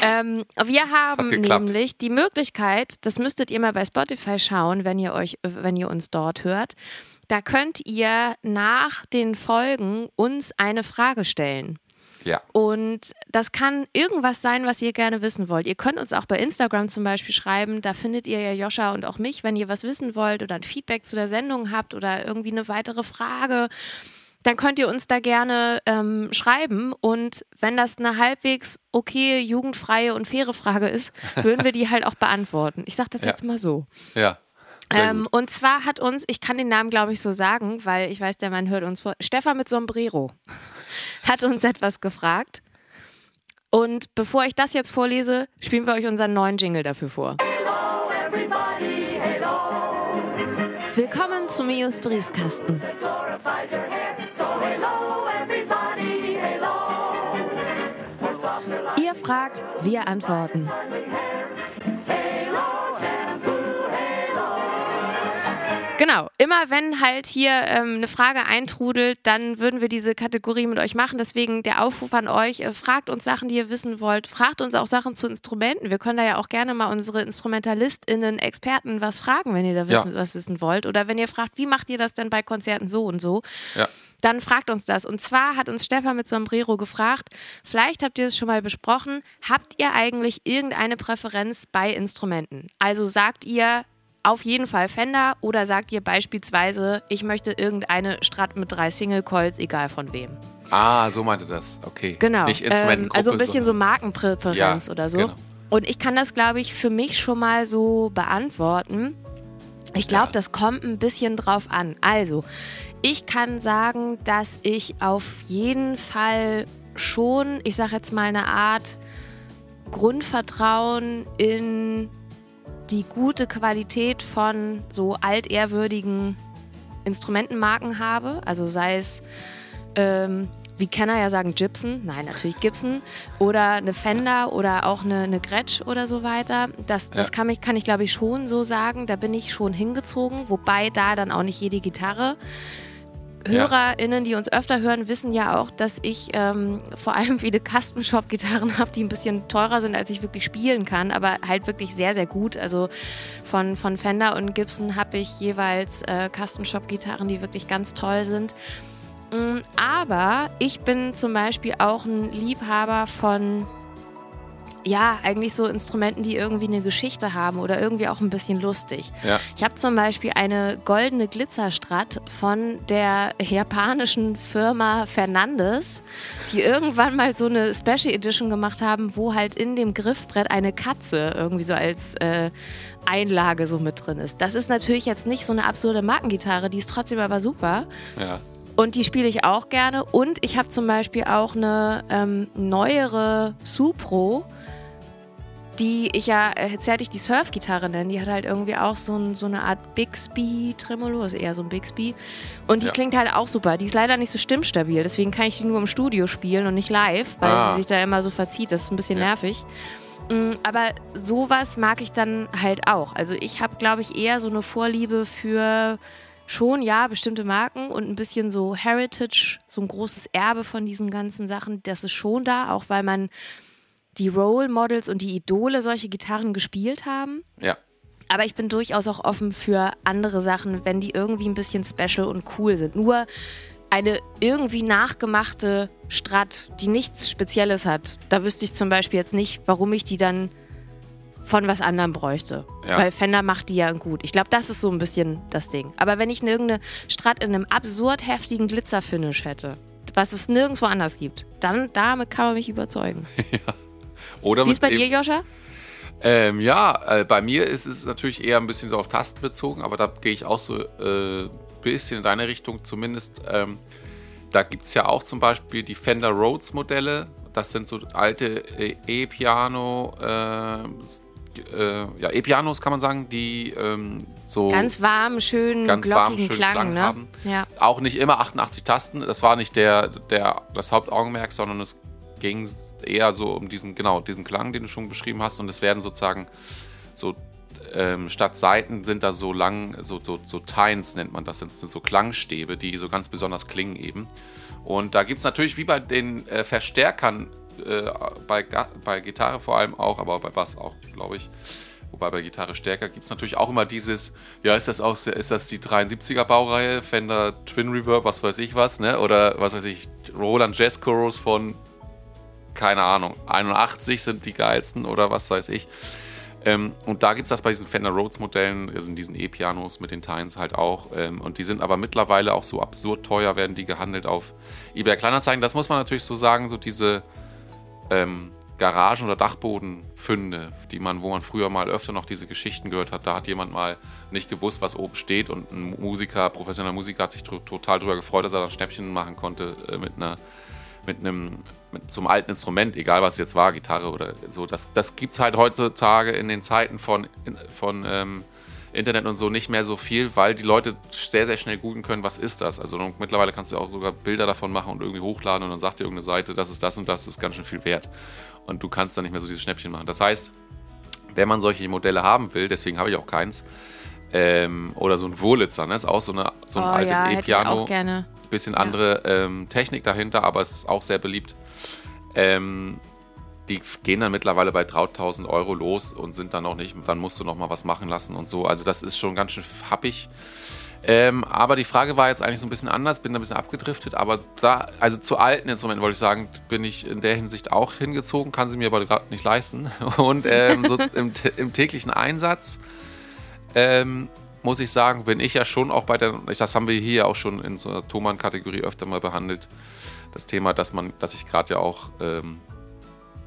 Ähm, wir haben nämlich die Möglichkeit, das müsstet ihr mal bei Spotify schauen, wenn ihr euch, wenn ihr uns dort hört. Da könnt ihr nach den Folgen uns eine Frage stellen. Ja. Und das kann irgendwas sein, was ihr gerne wissen wollt. Ihr könnt uns auch bei Instagram zum Beispiel schreiben. Da findet ihr ja Joscha und auch mich, wenn ihr was wissen wollt oder ein Feedback zu der Sendung habt oder irgendwie eine weitere Frage. Dann könnt ihr uns da gerne ähm, schreiben. Und wenn das eine halbwegs okay, jugendfreie und faire Frage ist, würden wir die halt auch beantworten. Ich sage das ja. jetzt mal so. Ja. Ähm, und zwar hat uns, ich kann den Namen glaube ich so sagen, weil ich weiß, der Mann hört uns vor, Stefan mit Sombrero hat uns etwas gefragt. Und bevor ich das jetzt vorlese, spielen wir euch unseren neuen Jingle dafür vor. Hello everybody, hello. Willkommen zu Mios Briefkasten. Fragt, wir antworten. Genau, immer wenn halt hier ähm, eine Frage eintrudelt, dann würden wir diese Kategorie mit euch machen. Deswegen der Aufruf an euch, äh, fragt uns Sachen, die ihr wissen wollt. Fragt uns auch Sachen zu Instrumenten. Wir können da ja auch gerne mal unsere InstrumentalistInnen, Experten was fragen, wenn ihr da wissen, ja. was wissen wollt. Oder wenn ihr fragt, wie macht ihr das denn bei Konzerten so und so? Ja dann fragt uns das. Und zwar hat uns Stefan mit Sombrero gefragt, vielleicht habt ihr es schon mal besprochen, habt ihr eigentlich irgendeine Präferenz bei Instrumenten? Also sagt ihr, auf jeden Fall Fender oder sagt ihr beispielsweise, ich möchte irgendeine Strat mit drei Single Coils, egal von wem? Ah, so meinte das. Okay. Genau. Nicht ähm, also ein bisschen so Markenpräferenz ja, oder so. Genau. Und ich kann das, glaube ich, für mich schon mal so beantworten. Ich glaube, ja. das kommt ein bisschen drauf an. Also, ich kann sagen, dass ich auf jeden Fall schon, ich sage jetzt mal, eine Art Grundvertrauen in die gute Qualität von so altehrwürdigen Instrumentenmarken habe. Also sei es, ähm, wie Kenner ja sagen, Gibson, nein, natürlich Gibson, oder eine Fender oder auch eine, eine Gretsch oder so weiter. Das, das ja. kann, ich, kann ich, glaube ich, schon so sagen. Da bin ich schon hingezogen, wobei da dann auch nicht jede Gitarre HörerInnen, die uns öfter hören, wissen ja auch, dass ich ähm, vor allem viele Custom Shop Gitarren habe, die ein bisschen teurer sind, als ich wirklich spielen kann, aber halt wirklich sehr, sehr gut. Also von, von Fender und Gibson habe ich jeweils äh, Custom Shop Gitarren, die wirklich ganz toll sind. Mm, aber ich bin zum Beispiel auch ein Liebhaber von ja, eigentlich so Instrumenten, die irgendwie eine Geschichte haben oder irgendwie auch ein bisschen lustig. Ja. Ich habe zum Beispiel eine goldene Glitzerstrat von der japanischen Firma Fernandes, die irgendwann mal so eine Special Edition gemacht haben, wo halt in dem Griffbrett eine Katze irgendwie so als äh, Einlage so mit drin ist. Das ist natürlich jetzt nicht so eine absurde Markengitarre, die ist trotzdem aber super. Ja. Und die spiele ich auch gerne. Und ich habe zum Beispiel auch eine ähm, neuere Supro die ich ja jetzt hätte ich die Surf-Gitarre nennen. Die hat halt irgendwie auch so, ein, so eine Art Bixby-Tremolo, ist eher so ein Bixby. Und die ja. klingt halt auch super. Die ist leider nicht so stimmstabil, deswegen kann ich die nur im Studio spielen und nicht live, weil ah. sie sich da immer so verzieht. Das ist ein bisschen ja. nervig. Mm, aber sowas mag ich dann halt auch. Also ich habe, glaube ich, eher so eine Vorliebe für schon, ja, bestimmte Marken und ein bisschen so Heritage, so ein großes Erbe von diesen ganzen Sachen. Das ist schon da, auch weil man die Role Models und die Idole solche Gitarren gespielt haben. Ja. Aber ich bin durchaus auch offen für andere Sachen, wenn die irgendwie ein bisschen special und cool sind. Nur eine irgendwie nachgemachte Strat, die nichts Spezielles hat, da wüsste ich zum Beispiel jetzt nicht, warum ich die dann von was anderem bräuchte. Ja. Weil Fender macht die ja gut. Ich glaube, das ist so ein bisschen das Ding. Aber wenn ich irgendeine Strat in einem absurd heftigen Glitzerfinish hätte, was es nirgendwo anders gibt, dann damit kann man mich überzeugen. ja. Oder Wie ist bei dir, Joscha? Ähm, ja, äh, bei mir ist es natürlich eher ein bisschen so auf Tasten bezogen, aber da gehe ich auch so ein äh, bisschen in deine Richtung zumindest. Ähm, da gibt es ja auch zum Beispiel die Fender Rhodes Modelle. Das sind so alte äh, E-Piano, äh, äh, ja, E-Pianos kann man sagen, die ähm, so ganz warm, schön, ganz warm, schön Klang, Klang ne? haben. Ja. Auch nicht immer 88 Tasten. Das war nicht der, der, das Hauptaugenmerk, sondern es ging eher so um diesen, genau, diesen Klang, den du schon beschrieben hast. Und es werden sozusagen so ähm, statt Seiten sind da so lang, so, so, so Tines nennt man das, sind so Klangstäbe, die so ganz besonders klingen eben. Und da gibt es natürlich wie bei den äh, Verstärkern, äh, bei, bei Gitarre vor allem auch, aber bei Bass auch, glaube ich, wobei bei Gitarre stärker, gibt es natürlich auch immer dieses, ja, ist das, aus, ist das die 73er Baureihe, Fender Twin Reverb, was weiß ich was, ne? Oder was weiß ich, Roland Jazz Chorus von, keine Ahnung, 81 sind die geilsten oder was weiß ich. Ähm, und da gibt es das bei diesen Fender Rhodes Modellen, also diesen E-Pianos mit den Tines halt auch. Ähm, und die sind aber mittlerweile auch so absurd teuer, werden die gehandelt auf eBay Kleinanzeigen. Das muss man natürlich so sagen, so diese ähm, Garagen- oder Dachbodenfunde, die man, wo man früher mal öfter noch diese Geschichten gehört hat. Da hat jemand mal nicht gewusst, was oben steht und ein Musiker, professioneller Musiker, hat sich total darüber gefreut, dass er dann Schnäppchen machen konnte äh, mit einer mit einem mit zum alten Instrument, egal was jetzt war, Gitarre oder so. Das, das gibt es halt heutzutage in den Zeiten von, von ähm, Internet und so nicht mehr so viel, weil die Leute sehr, sehr schnell googeln können, was ist das. Also mittlerweile kannst du auch sogar Bilder davon machen und irgendwie hochladen und dann sagt dir irgendeine Seite, das ist das und das, ist ganz schön viel wert. Und du kannst dann nicht mehr so diese Schnäppchen machen. Das heißt, wenn man solche Modelle haben will, deswegen habe ich auch keins, ähm, oder so ein Wurlitzer, ne? ist auch so, eine, so ein oh, altes ja, E-Piano. gerne. Bisschen ja. andere ähm, Technik dahinter, aber es ist auch sehr beliebt. Ähm, die gehen dann mittlerweile bei 3000 Euro los und sind dann noch nicht, dann musst du noch mal was machen lassen und so. Also das ist schon ganz schön happig. Ähm, aber die Frage war jetzt eigentlich so ein bisschen anders, bin da ein bisschen abgedriftet, aber da, also zu alten Instrumenten wollte ich sagen, bin ich in der Hinsicht auch hingezogen, kann sie mir aber gerade nicht leisten. Und ähm, so im, im, täglichen Einsatz ähm, muss ich sagen, bin ich ja schon auch bei der, das haben wir hier auch schon in so einer Thomann-Kategorie öfter mal behandelt, das Thema, dass man, dass ich gerade ja auch ähm,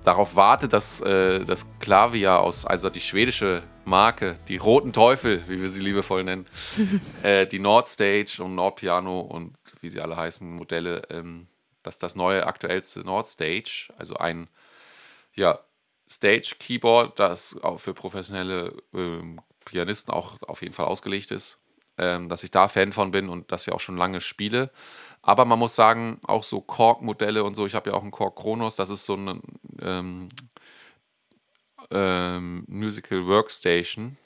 darauf warte, dass äh, das Klavier aus, also die schwedische Marke, die Roten Teufel, wie wir sie liebevoll nennen, äh, die Nordstage und Nordpiano und wie sie alle heißen, Modelle, ähm, dass das neue aktuellste Nordstage, also ein ja, Stage-Keyboard, das auch für professionelle ähm, Pianisten auch auf jeden Fall ausgelegt ist, ähm, dass ich da Fan von bin und das ja auch schon lange spiele. Aber man muss sagen, auch so Korg-Modelle und so, ich habe ja auch einen Korg Kronos, das ist so ein ähm, ähm, Musical Workstation.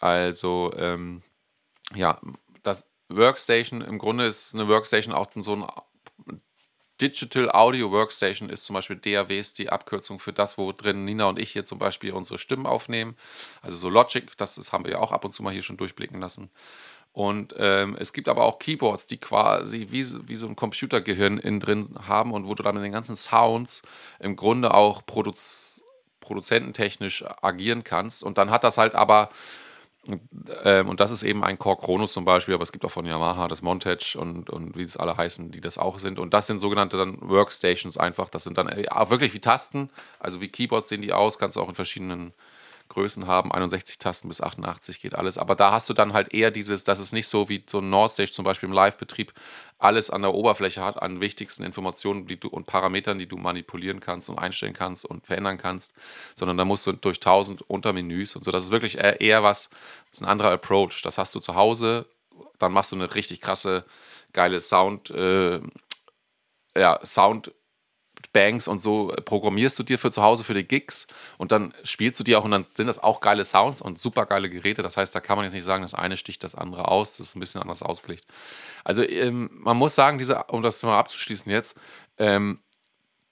Also, ähm, ja, das Workstation im Grunde ist eine Workstation auch so ein Digital Audio Workstation ist zum Beispiel DAWs die Abkürzung für das, wo drin Nina und ich hier zum Beispiel unsere Stimmen aufnehmen. Also so Logic, das, das haben wir ja auch ab und zu mal hier schon durchblicken lassen. Und ähm, es gibt aber auch Keyboards, die quasi wie, wie so ein Computergehirn innen drin haben und wo du dann mit den ganzen Sounds im Grunde auch Produz produzententechnisch agieren kannst. Und dann hat das halt aber ähm, und das ist eben ein Core Chronos zum Beispiel, aber es gibt auch von Yamaha das Montage und, und wie es alle heißen, die das auch sind. Und das sind sogenannte dann Workstations einfach. Das sind dann äh, wirklich wie Tasten, also wie Keyboards sehen die aus, kannst du auch in verschiedenen Größen haben, 61 Tasten bis 88 geht alles. Aber da hast du dann halt eher dieses, dass es nicht so wie so ein Nordstage zum Beispiel im Live-Betrieb alles an der Oberfläche hat, an wichtigsten Informationen die du, und Parametern, die du manipulieren kannst und einstellen kannst und verändern kannst, sondern da musst du durch tausend Untermenüs und so. Das ist wirklich eher was, das ist ein anderer Approach. Das hast du zu Hause, dann machst du eine richtig krasse, geile Sound, äh, ja, Sound- Banks und so programmierst du dir für zu Hause für die Gigs und dann spielst du die auch und dann sind das auch geile Sounds und super geile Geräte. Das heißt, da kann man jetzt nicht sagen, das eine sticht das andere aus. Das ist ein bisschen anders ausgelegt. Also ähm, man muss sagen, diese, um das mal abzuschließen jetzt, ähm,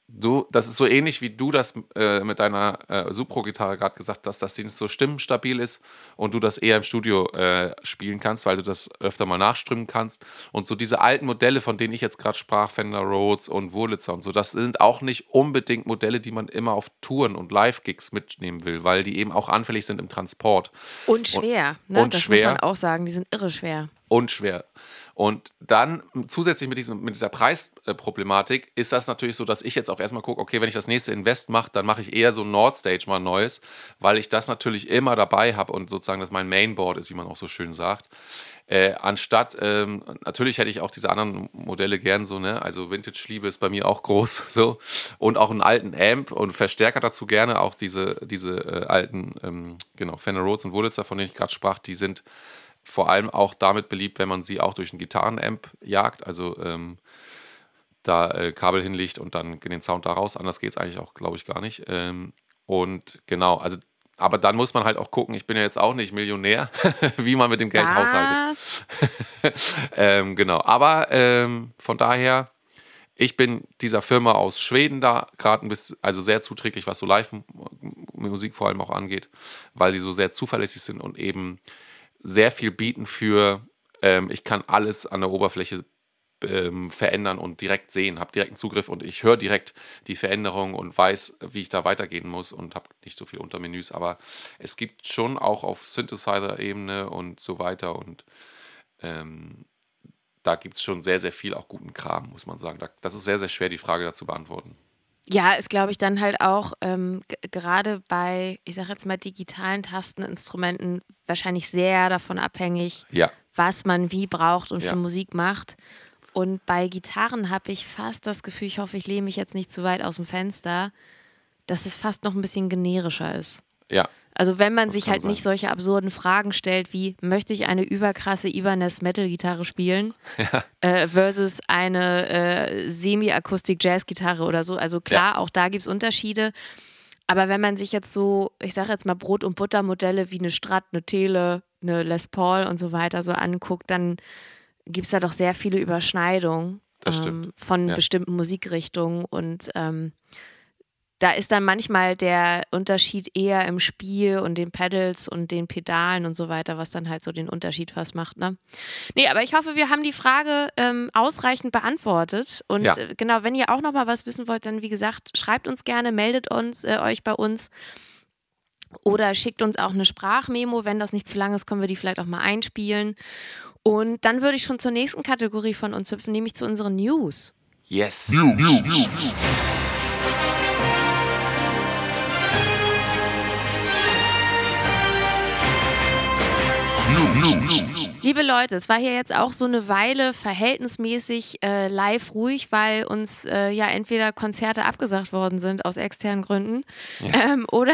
du, das ist so ähnlich wie du das äh, mit deiner äh, Supro-Gitarre gerade gesagt hast, dass die nicht so stimmenstabil ist und du das eher im Studio äh, spielen kannst, weil du das öfter mal nachströmen kannst. Und so diese alten Modelle, von denen ich jetzt gerade sprach, Fender Rhodes und Wurlitzer und so, das sind auch nicht unbedingt Modelle, die man immer auf Touren und Live-Gigs mitnehmen will, weil die eben auch anfällig sind im Transport. Und schwer, und, ne? Und das schwer. muss man auch sagen, die sind irre schwer. Und schwer. Und dann zusätzlich mit, diesem, mit dieser Preisproblematik ist das natürlich so, dass ich jetzt auch erstmal gucke, okay, wenn ich das nächste Invest mache, dann mache ich eher so ein Nordstage mal neues, weil ich das natürlich immer dabei habe und sozusagen das mein Mainboard ist, wie man auch so schön sagt. Äh, anstatt, ähm, natürlich hätte ich auch diese anderen Modelle gern so, ne? Also Vintage-Liebe ist bei mir auch groß, so. Und auch einen alten Amp und Verstärker dazu gerne, auch diese, diese äh, alten, ähm, genau, Fender Rhodes und Wurlitzer, von denen ich gerade sprach, die sind vor allem auch damit beliebt, wenn man sie auch durch einen Gitarrenamp jagt, also ähm, da äh, Kabel hinlegt und dann den Sound da raus. Anders geht es eigentlich auch, glaube ich, gar nicht. Ähm, und genau, also aber dann muss man halt auch gucken, ich bin ja jetzt auch nicht Millionär, wie man mit dem Geld Was? haushaltet. ähm, genau. Aber ähm, von daher, ich bin dieser Firma aus Schweden da gerade ein bisschen, also sehr zuträglich, was so Live-Musik vor allem auch angeht, weil sie so sehr zuverlässig sind und eben sehr viel bieten für, ähm, ich kann alles an der Oberfläche ähm, verändern und direkt sehen, habe direkten Zugriff und ich höre direkt die Veränderungen und weiß, wie ich da weitergehen muss und habe nicht so viel Untermenüs. Aber es gibt schon auch auf Synthesizer-Ebene und so weiter und ähm, da gibt es schon sehr, sehr viel auch guten Kram, muss man sagen. Da, das ist sehr, sehr schwer, die Frage dazu beantworten. Ja, ist, glaube ich, dann halt auch ähm, gerade bei, ich sage jetzt mal, digitalen Tasteninstrumenten wahrscheinlich sehr davon abhängig, Ja, was man wie braucht und Ja. für Musik macht. Und bei Gitarren habe ich fast das Gefühl, ich hoffe, ich lehne mich jetzt nicht zu weit aus dem Fenster, dass es fast noch ein bisschen generischer ist. ja, Also wenn man Das sich halt sein. nicht solche absurden Fragen stellt wie, möchte ich eine überkrasse Ibanez Metal-Gitarre spielen äh, versus eine äh, Semi-Akustik-Jazz-Gitarre oder so. Also klar, auch da gibt es Unterschiede. Aber wenn man sich jetzt so, ich sage jetzt mal Brot- und Buttermodelle wie eine Strat, eine Tele, eine Les Paul und so weiter so anguckt, dann gibt es da doch sehr viele Überschneidungen ähm, von Ja. bestimmten Musikrichtungen und ähm, da ist dann manchmal der Unterschied eher im Spiel und den Pedals und den Pedalen und so weiter, was dann halt so den Unterschied fast macht. Ne? Nee, aber ich hoffe, wir haben die Frage ähm, ausreichend beantwortet. Und Ja. äh, genau, wenn ihr auch noch mal was wissen wollt, dann wie gesagt, schreibt uns gerne, meldet uns, äh, euch bei uns. Oder schickt uns auch eine Sprachmemo. Wenn das nicht zu lang ist, können wir die vielleicht auch mal einspielen. Und dann würde ich schon zur nächsten Kategorie von uns hüpfen, nämlich zu unseren News. yes. Liebe Leute, es war hier jetzt auch so eine Weile verhältnismäßig äh, live ruhig, weil uns äh, ja entweder Konzerte abgesagt worden sind aus externen Gründen ähm, oder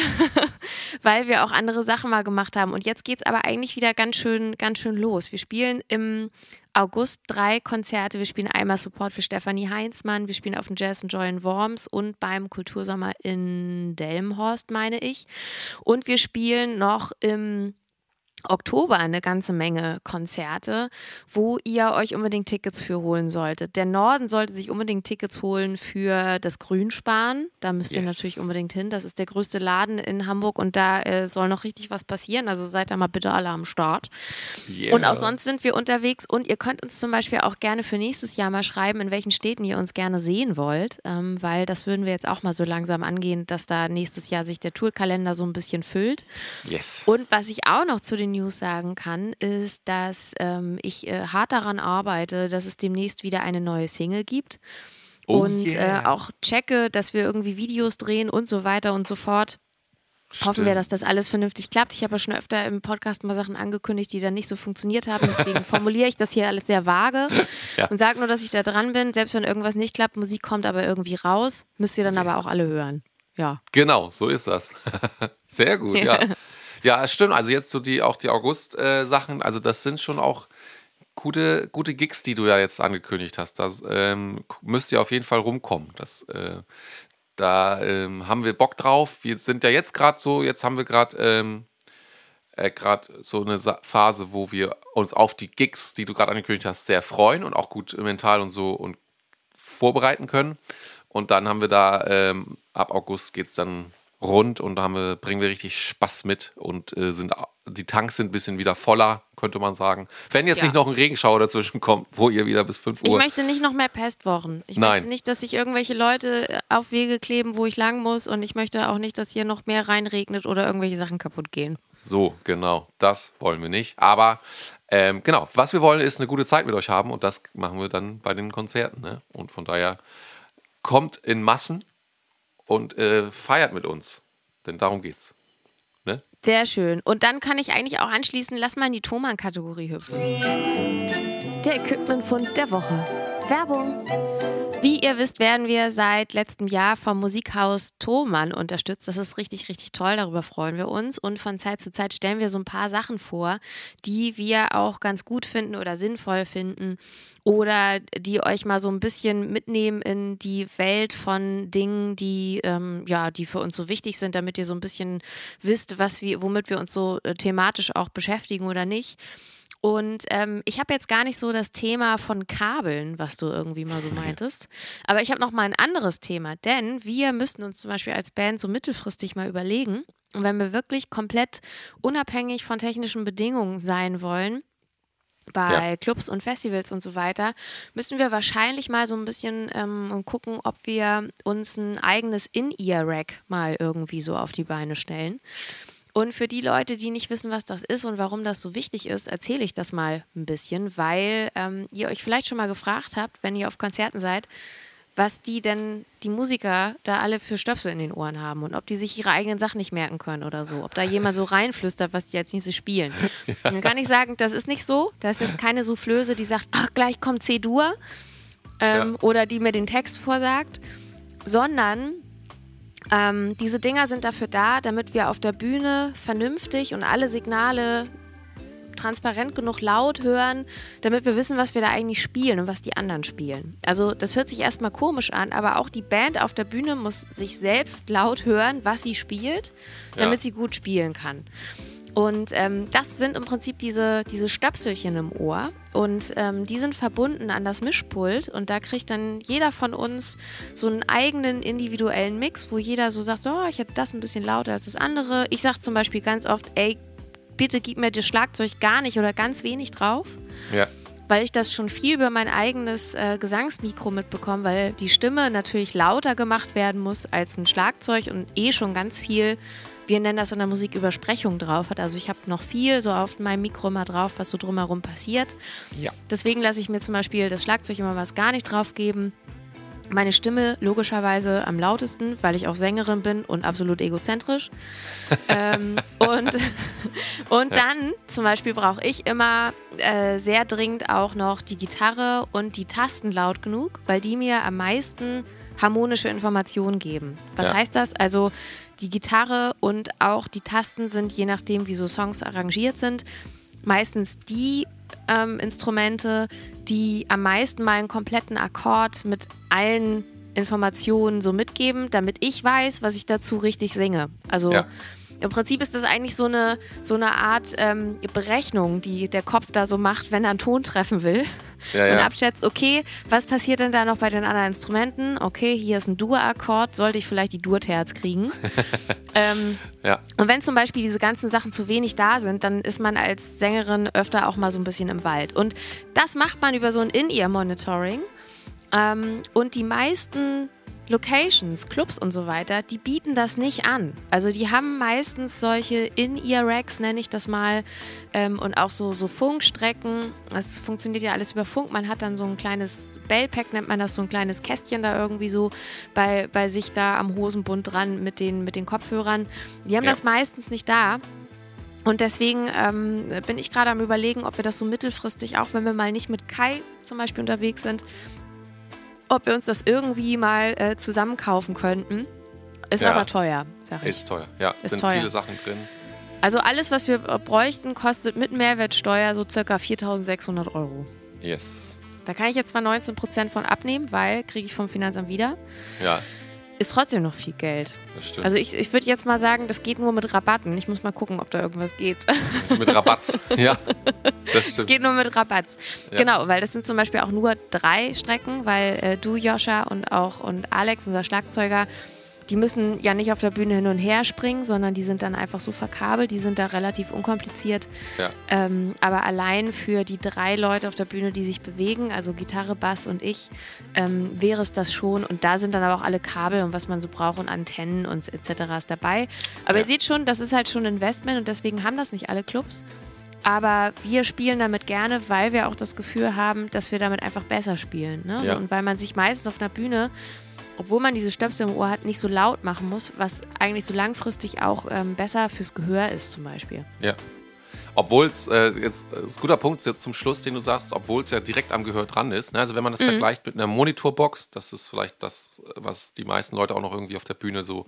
weil wir auch andere Sachen mal gemacht haben. Und jetzt geht es aber eigentlich wieder ganz schön, ganz schön los. Wir spielen im August drei Konzerte. Wir spielen einmal Support für Stefanie Heinzmann, wir spielen auf dem Jazz Joy in Worms und beim Kultursommer in Delmenhorst, meine ich. Und wir spielen noch im Oktober eine ganze Menge Konzerte, wo ihr euch unbedingt Tickets für holen solltet. Der Norden sollte sich unbedingt Tickets holen für das Grünspan. Da müsst ihr Yes. natürlich unbedingt hin. Das ist der größte Laden in Hamburg und da äh, soll noch richtig was passieren. Also seid da mal bitte alle am Start. Yeah. Und auch sonst sind wir unterwegs und ihr könnt uns zum Beispiel auch gerne für nächstes Jahr mal schreiben, in welchen Städten ihr uns gerne sehen wollt, ähm, weil das würden wir jetzt auch mal so langsam angehen, dass da nächstes Jahr sich der Tourkalender so ein bisschen füllt. Yes. Und was ich auch noch zu den News sagen kann, ist, dass ähm, ich äh, hart daran arbeite, dass es demnächst wieder eine neue Single gibt. Oh und yeah. äh, auch checke, dass wir irgendwie Videos drehen und so weiter und so fort. Hoffen wir, Stimmt. dass das alles vernünftig klappt. Ich habe ja schon öfter im Podcast mal Sachen angekündigt, die dann nicht so funktioniert haben. Deswegen formuliere ich das hier alles sehr vage Ja. und sage nur, dass ich da dran bin. Selbst wenn irgendwas nicht klappt, Musik kommt aber irgendwie raus, müsst ihr dann Sehr aber auch alle hören. Ja. Genau, so ist das. Sehr gut, ja. Ja, stimmt. Also jetzt so die auch die August-Sachen, also das sind schon auch gute, gute Gigs, die du ja jetzt angekündigt hast. Das ähm, müsst ihr auf jeden Fall rumkommen. Das, äh, da ähm, haben wir Bock drauf. Wir sind ja jetzt gerade so, jetzt haben wir gerade ähm, äh, so eine Sa Phase, wo wir uns auf die Gigs, die du gerade angekündigt hast, sehr freuen und auch gut mental und so und vorbereiten können. Und dann haben wir da, ähm, ab August geht es dann rund und da haben wir, bringen wir richtig Spaß mit und äh, sind, die Tanks sind ein bisschen wieder voller, könnte man sagen. Wenn jetzt Ja. nicht noch ein Regenschauer dazwischen kommt, wo ihr wieder bis 5 Ich Uhr. möchte nicht noch mehr Pestwochen. Ich Nein. möchte nicht, dass sich irgendwelche Leute äh, auf Wege kleben, wo ich lang muss. Und ich möchte auch nicht, dass hier noch mehr reinregnet oder irgendwelche Sachen kaputt gehen. So, genau, das wollen wir nicht. Aber ähm, genau, was wir wollen, ist eine gute Zeit mit euch haben und das machen wir dann bei den Konzerten. Ne? Und von daher kommt in Massen und äh, feiert mit uns, denn darum geht's. Ne? Sehr schön. Und dann kann ich eigentlich auch anschließen, lass mal in die Thomann-Kategorie hüpfen. Der Equipment-Fund der Woche. Werbung. Wie ihr wisst, werden wir seit letztem Jahr vom Musikhaus Thomann unterstützt. Das ist richtig, richtig toll. Darüber freuen wir uns. Und von Zeit zu Zeit stellen wir so ein paar Sachen vor, die wir auch ganz gut finden oder sinnvoll finden oder die euch mal so ein bisschen mitnehmen in die Welt von Dingen, die ähm, ja, die für uns so wichtig sind, damit ihr so ein bisschen wisst, was wir, womit wir uns so äh, thematisch auch beschäftigen oder nicht. Und ähm, ich habe jetzt gar nicht so das Thema von Kabeln, was du irgendwie mal so meintest. Aber ich habe noch mal ein anderes Thema, denn wir müssten uns zum Beispiel als Band so mittelfristig mal überlegen, wenn wir wirklich komplett unabhängig von technischen Bedingungen sein wollen, bei ja. Clubs und Festivals und so weiter, müssen wir wahrscheinlich mal so ein bisschen ähm, gucken, ob wir uns ein eigenes In-Ear-Rack mal irgendwie so auf die Beine stellen. Und für die Leute, die nicht wissen, was das ist und warum das so wichtig ist, erzähle ich das mal ein bisschen, weil ähm, ihr euch vielleicht schon mal gefragt habt, wenn ihr auf Konzerten seid, was die denn, die Musiker, da alle für Stöpsel in den Ohren haben und ob die sich ihre eigenen Sachen nicht merken können oder so. Ob da jemand so reinflüstert, was die als nächstes spielen. Ja. Dann kann ich sagen, das ist nicht so. Da ist jetzt keine Soufflöse, die sagt, ach, gleich kommt C-Dur ähm, ja. oder die mir den Text vorsagt, sondern ähm, diese Dinger sind dafür da, damit wir auf der Bühne vernünftig und alle Signale transparent genug laut hören, damit wir wissen, was wir da eigentlich spielen und was die anderen spielen. Also das hört sich erstmal komisch an, aber auch die Band auf der Bühne muss sich selbst laut hören, was sie spielt, damit ja. sie gut spielen kann. Und ähm, das sind im Prinzip diese, diese Stöpselchen im Ohr. Und ähm, die sind verbunden an das Mischpult. Und da kriegt dann jeder von uns so einen eigenen individuellen Mix, wo jeder so sagt: Oh, ich hätte das ein bisschen lauter als das andere. Ich sage zum Beispiel ganz oft: Ey, bitte gib mir das Schlagzeug gar nicht oder ganz wenig drauf. Ja weil ich das schon viel über mein eigenes äh, Gesangsmikro mitbekomme, weil die Stimme natürlich lauter gemacht werden muss als ein Schlagzeug und eh schon ganz viel wir nennen das in der Musik Übersprechung drauf hat. Also ich habe noch viel so auf meinem Mikro mal drauf, was so drumherum passiert. Ja. Deswegen lasse ich mir zum Beispiel das Schlagzeug immer was gar nicht drauf geben. Meine Stimme logischerweise am lautesten, weil ich auch Sängerin bin und absolut egozentrisch. ähm, und und dann zum Beispiel brauche ich immer äh, sehr dringend auch noch die Gitarre und die Tasten laut genug, weil die mir am meisten harmonische Informationen geben. Was ja. heißt das? Also die Gitarre und auch die Tasten sind, je nachdem, wie so Songs arrangiert sind, meistens die ähm, Instrumente, die am meisten mal einen kompletten Akkord mit allen Informationen so mitgeben, damit ich weiß, was ich dazu richtig singe. Also ja. Im Prinzip ist das eigentlich so eine, so eine Art ähm, Berechnung, die der Kopf da so macht, wenn er einen Ton treffen will. Ja, ja. Und abschätzt, okay, was passiert denn da noch bei den anderen Instrumenten? Okay, hier ist ein Dur-Akkord, sollte ich vielleicht die Dur-Terz kriegen? ähm, ja. Und wenn zum Beispiel diese ganzen Sachen zu wenig da sind, dann ist man als Sängerin öfter auch mal so ein bisschen im Wald. Und das macht man über so ein In-Ear-Monitoring. Ähm, und die meisten Locations, Clubs und so weiter, die bieten das nicht an. Also die haben meistens solche In-Ear-Racks, nenne ich das mal, ähm, und auch so, so Funkstrecken. Es funktioniert ja alles über Funk. Man hat dann so ein kleines Bellpack, nennt man das, so ein kleines Kästchen da irgendwie so bei, bei sich da am Hosenbund dran mit den, mit den Kopfhörern. Die haben ja. das meistens nicht da. Und deswegen ähm, bin ich gerade am Überlegen, ob wir das so mittelfristig, auch wenn wir mal nicht mit Kai zum Beispiel unterwegs sind, ob wir uns das irgendwie mal äh, zusammen kaufen könnten. Ist ja, aber teuer, sag ich. Ist teuer, ja. Ist sind teuer. viele Sachen drin. Also alles, was wir bräuchten, kostet mit Mehrwertsteuer so circa 4.600 Euro. Yes. Da kann ich jetzt zwar 19% von abnehmen, weil kriege ich vom Finanzamt wieder. Ja ist trotzdem noch viel Geld. Das stimmt. Also ich, ich würde jetzt mal sagen, das geht nur mit Rabatten. Ich muss mal gucken, ob da irgendwas geht. Mit Rabatz, ja. Das stimmt. Es geht nur mit Rabatz. Ja. Genau, weil das sind zum Beispiel auch nur drei Strecken, weil äh, du, Joscha und auch und Alex, unser Schlagzeuger, die müssen ja nicht auf der Bühne hin und her springen, sondern die sind dann einfach so verkabelt, die sind da relativ unkompliziert. Ja. Ähm, aber allein für die drei Leute auf der Bühne, die sich bewegen, also Gitarre, Bass und ich, ähm, wäre es das schon. Und da sind dann aber auch alle Kabel und was man so braucht und Antennen und etc. ist dabei. Aber ja. ihr seht schon, das ist halt schon ein Investment und deswegen haben das nicht alle Clubs. Aber wir spielen damit gerne, weil wir auch das Gefühl haben, dass wir damit einfach besser spielen. Ne? Ja. So, und weil man sich meistens auf einer Bühne obwohl man diese Stöpsel im Ohr hat, nicht so laut machen muss, was eigentlich so langfristig auch ähm, besser fürs Gehör ist zum Beispiel. Ja. Obwohl es, äh, jetzt ist ein guter Punkt zum Schluss, den du sagst, obwohl es ja direkt am Gehör dran ist. Ne? Also wenn man das mhm. vergleicht mit einer Monitorbox, das ist vielleicht das, was die meisten Leute auch noch irgendwie auf der Bühne so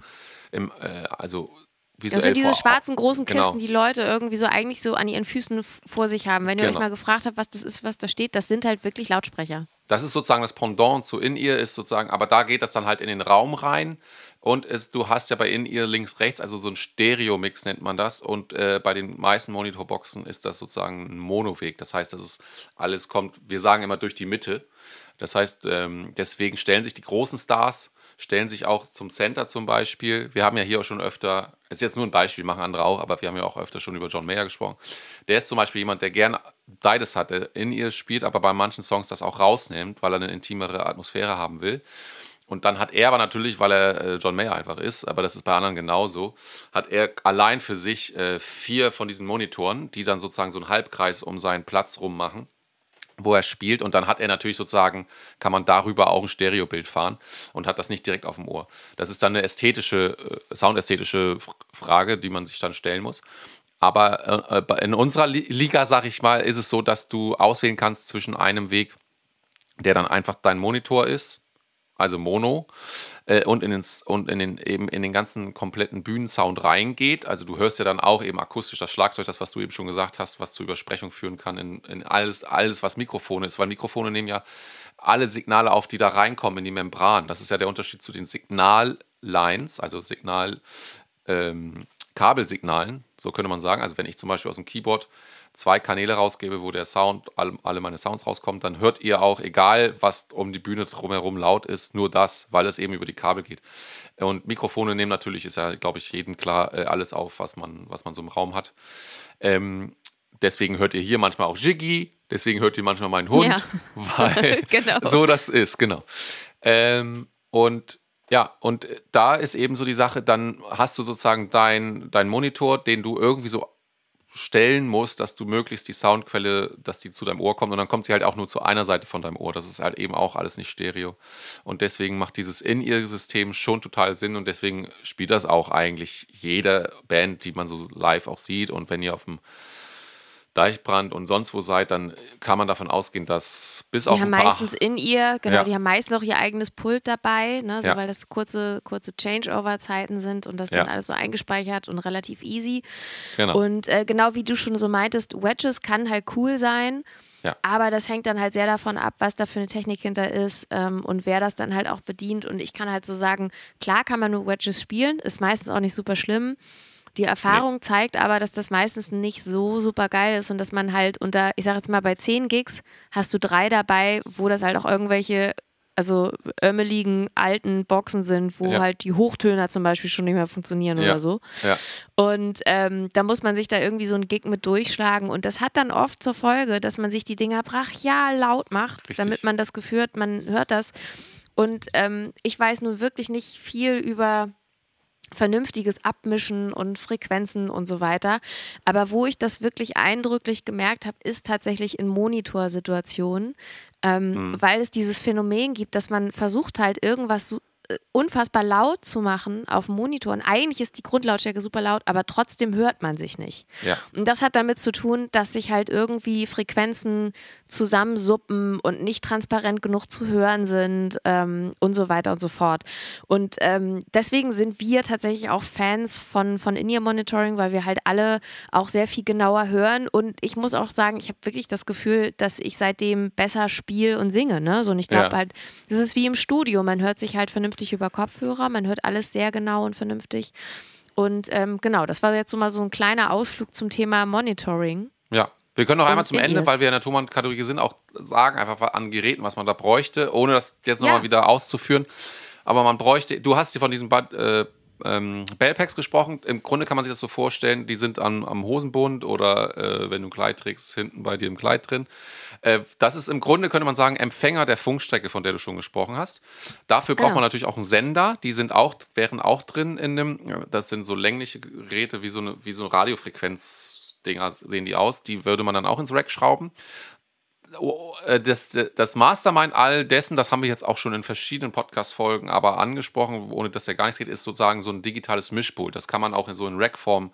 im, äh, also visuell. Das sind diese schwarzen großen genau. Kisten, genau. die Leute irgendwie so eigentlich so an ihren Füßen vor sich haben. Wenn ihr genau. euch mal gefragt habt, was das ist, was da steht, das sind halt wirklich Lautsprecher. Das ist sozusagen das Pendant zu In-Ear, ist sozusagen, aber da geht das dann halt in den Raum rein. Und es, du hast ja bei In-Ear links, rechts, also so ein Stereo-Mix nennt man das. Und äh, bei den meisten Monitorboxen ist das sozusagen ein Monoweg. Das heißt, das ist alles kommt, wir sagen immer durch die Mitte. Das heißt, ähm, deswegen stellen sich die großen Stars stellen sich auch zum Center zum Beispiel. Wir haben ja hier auch schon öfter, ist jetzt nur ein Beispiel, machen andere auch, aber wir haben ja auch öfter schon über John Mayer gesprochen. Der ist zum Beispiel jemand, der gerne beides hat, der in ihr spielt, aber bei manchen Songs das auch rausnimmt, weil er eine intimere Atmosphäre haben will. Und dann hat er aber natürlich, weil er äh, John Mayer einfach ist, aber das ist bei anderen genauso, hat er allein für sich äh, vier von diesen Monitoren, die dann sozusagen so einen Halbkreis um seinen Platz rum machen wo er spielt und dann hat er natürlich sozusagen, kann man darüber auch ein Stereobild fahren und hat das nicht direkt auf dem Ohr. Das ist dann eine ästhetische, äh, soundästhetische Frage, die man sich dann stellen muss. Aber äh, äh in unserer Liga, sag ich mal, ist es so, dass du auswählen kannst zwischen einem Weg, der dann einfach dein Monitor ist, also Mono, äh, und, in den, und in den, eben in den ganzen kompletten Bühnensound reingeht. Also du hörst ja dann auch eben akustisch das Schlagzeug, das, was du eben schon gesagt hast, was zur Übersprechung führen kann in, in alles, alles, was Mikrofone ist, weil Mikrofone nehmen ja alle Signale auf, die da reinkommen in die Membran. Das ist ja der Unterschied zu den Signallines, also Signal, ähm, Kabelsignalen, so könnte man sagen. Also wenn ich zum Beispiel aus dem Keyboard zwei Kanäle rausgebe, wo der Sound, alle meine Sounds rauskommen, dann hört ihr auch, egal was um die Bühne drumherum laut ist, nur das, weil es eben über die Kabel geht. Und Mikrofone nehmen natürlich, ist ja, glaube ich, jedem klar, äh, alles auf, was man, was man so im Raum hat. Ähm, deswegen hört ihr hier manchmal auch Jiggy, deswegen hört ihr manchmal meinen Hund, ja. weil genau. so das ist, genau. Ähm, und ja, und da ist eben so die Sache, dann hast du sozusagen deinen dein Monitor, den du irgendwie so stellen musst, dass du möglichst die Soundquelle, dass die zu deinem Ohr kommt und dann kommt sie halt auch nur zu einer Seite von deinem Ohr. Das ist halt eben auch alles nicht Stereo. Und deswegen macht dieses In-Ear-System schon total Sinn und deswegen spielt das auch eigentlich jede Band, die man so live auch sieht. Und wenn ihr auf dem Deichbrand und sonst wo seid, dann kann man davon ausgehen, dass bis die auf haben meistens in ihr, genau, ja. die haben meistens auch ihr eigenes Pult dabei, ne, so, ja. weil das kurze, kurze Changeover-Zeiten sind und das ja. dann alles so eingespeichert und relativ easy. Genau. Und äh, genau wie du schon so meintest, Wedges kann halt cool sein. Aber das hängt dann halt sehr davon ab, was da für eine Technik hinter ist ähm, und wer das dann halt auch bedient. Und ich kann halt so sagen, klar kann man nur Wedges spielen, ist meistens auch nicht super schlimm. Die Erfahrung nee. zeigt aber, dass das meistens nicht so super geil ist und dass man halt unter, ich sag jetzt mal, bei 10 Gigs hast du drei dabei, wo das halt auch irgendwelche also ömmeligen alten Boxen sind, wo ja. halt die Hochtöner zum Beispiel schon nicht mehr funktionieren ja. oder so. Ja. Und ähm, da muss man sich da irgendwie so ein Gig mit durchschlagen. Und das hat dann oft zur Folge, dass man sich die Dinger brachial laut macht, Richtig. damit man das Gefühl hat, man hört das. Und ähm, ich weiß nun wirklich nicht viel über vernünftiges Abmischen und Frequenzen und so weiter. Aber wo ich das wirklich eindrücklich gemerkt habe, ist tatsächlich in Monitorsituationen, ähm, mhm. weil es dieses Phänomen gibt, dass man versucht halt irgendwas unfassbar laut zu machen auf dem Monitor. Und eigentlich ist die Grundlautstärke super laut, aber trotzdem hört man sich nicht. Ja. Und das hat damit zu tun, dass sich halt irgendwie Frequenzen zusammensuppen und nicht transparent genug zu hören sind ähm, und so weiter und so fort. Und ähm, deswegen sind wir tatsächlich auch Fans von, von In-Ear-Monitoring, weil wir halt alle auch sehr viel genauer hören. Und ich muss auch sagen, ich habe wirklich das Gefühl, dass ich seitdem besser spiele und singe. Ne? So, und ich glaube ja. halt, das ist wie im Studio. Man hört sich halt vernünftig vernünftig über Kopfhörer, man hört alles sehr genau und vernünftig. Und ähm, genau, das war jetzt so mal so ein kleiner Ausflug zum Thema Monitoring. Ja, wir können noch einmal zum Ende, weil wir in der Thomann-Kategorie sind, auch sagen, einfach an Geräten, was man da bräuchte, ohne das jetzt nochmal ja. wieder auszuführen. Aber man bräuchte, du hast dir von diesem äh, ähm, Bellpacks gesprochen. Im Grunde kann man sich das so vorstellen, die sind an, am Hosenbund oder äh, wenn du ein Kleid trägst, hinten bei dir im Kleid drin. Äh, das ist im Grunde, könnte man sagen, Empfänger der Funkstrecke, von der du schon gesprochen hast. Dafür braucht genau. man natürlich auch einen Sender. Die sind auch, wären auch drin in dem, das sind so längliche Geräte wie so eine, wie so Radiofrequenz. Dinger sehen die aus, die würde man dann auch ins Rack schrauben. Oh, äh, das, das Mastermind all dessen, das haben wir jetzt auch schon in verschiedenen Podcast-Folgen aber angesprochen, ohne dass ja gar nichts geht, ist sozusagen so ein digitales Mischpult. Das kann man auch in so in Rack-Form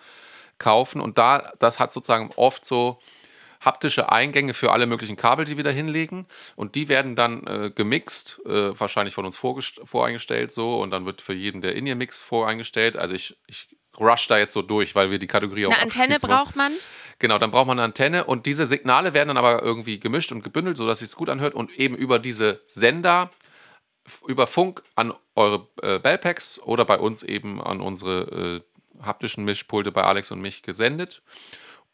kaufen. Und da, das hat sozusagen oft so haptische Eingänge für alle möglichen Kabel, die wir da hinlegen. Und die werden dann äh, gemixt, äh, wahrscheinlich von uns voreingestellt so. Und dann wird für jeden der In-Ear-Mix voreingestellt. Also ich, ich rush da jetzt so durch, weil wir die Kategorie auch Eine Antenne braucht man? Genau, dann braucht man eine Antenne und diese Signale werden dann aber irgendwie gemischt und gebündelt, sodass es gut anhört und eben über diese Sender über Funk an eure äh, Bellpacks oder bei uns eben an unsere äh, haptischen Mischpulte bei Alex und mich gesendet.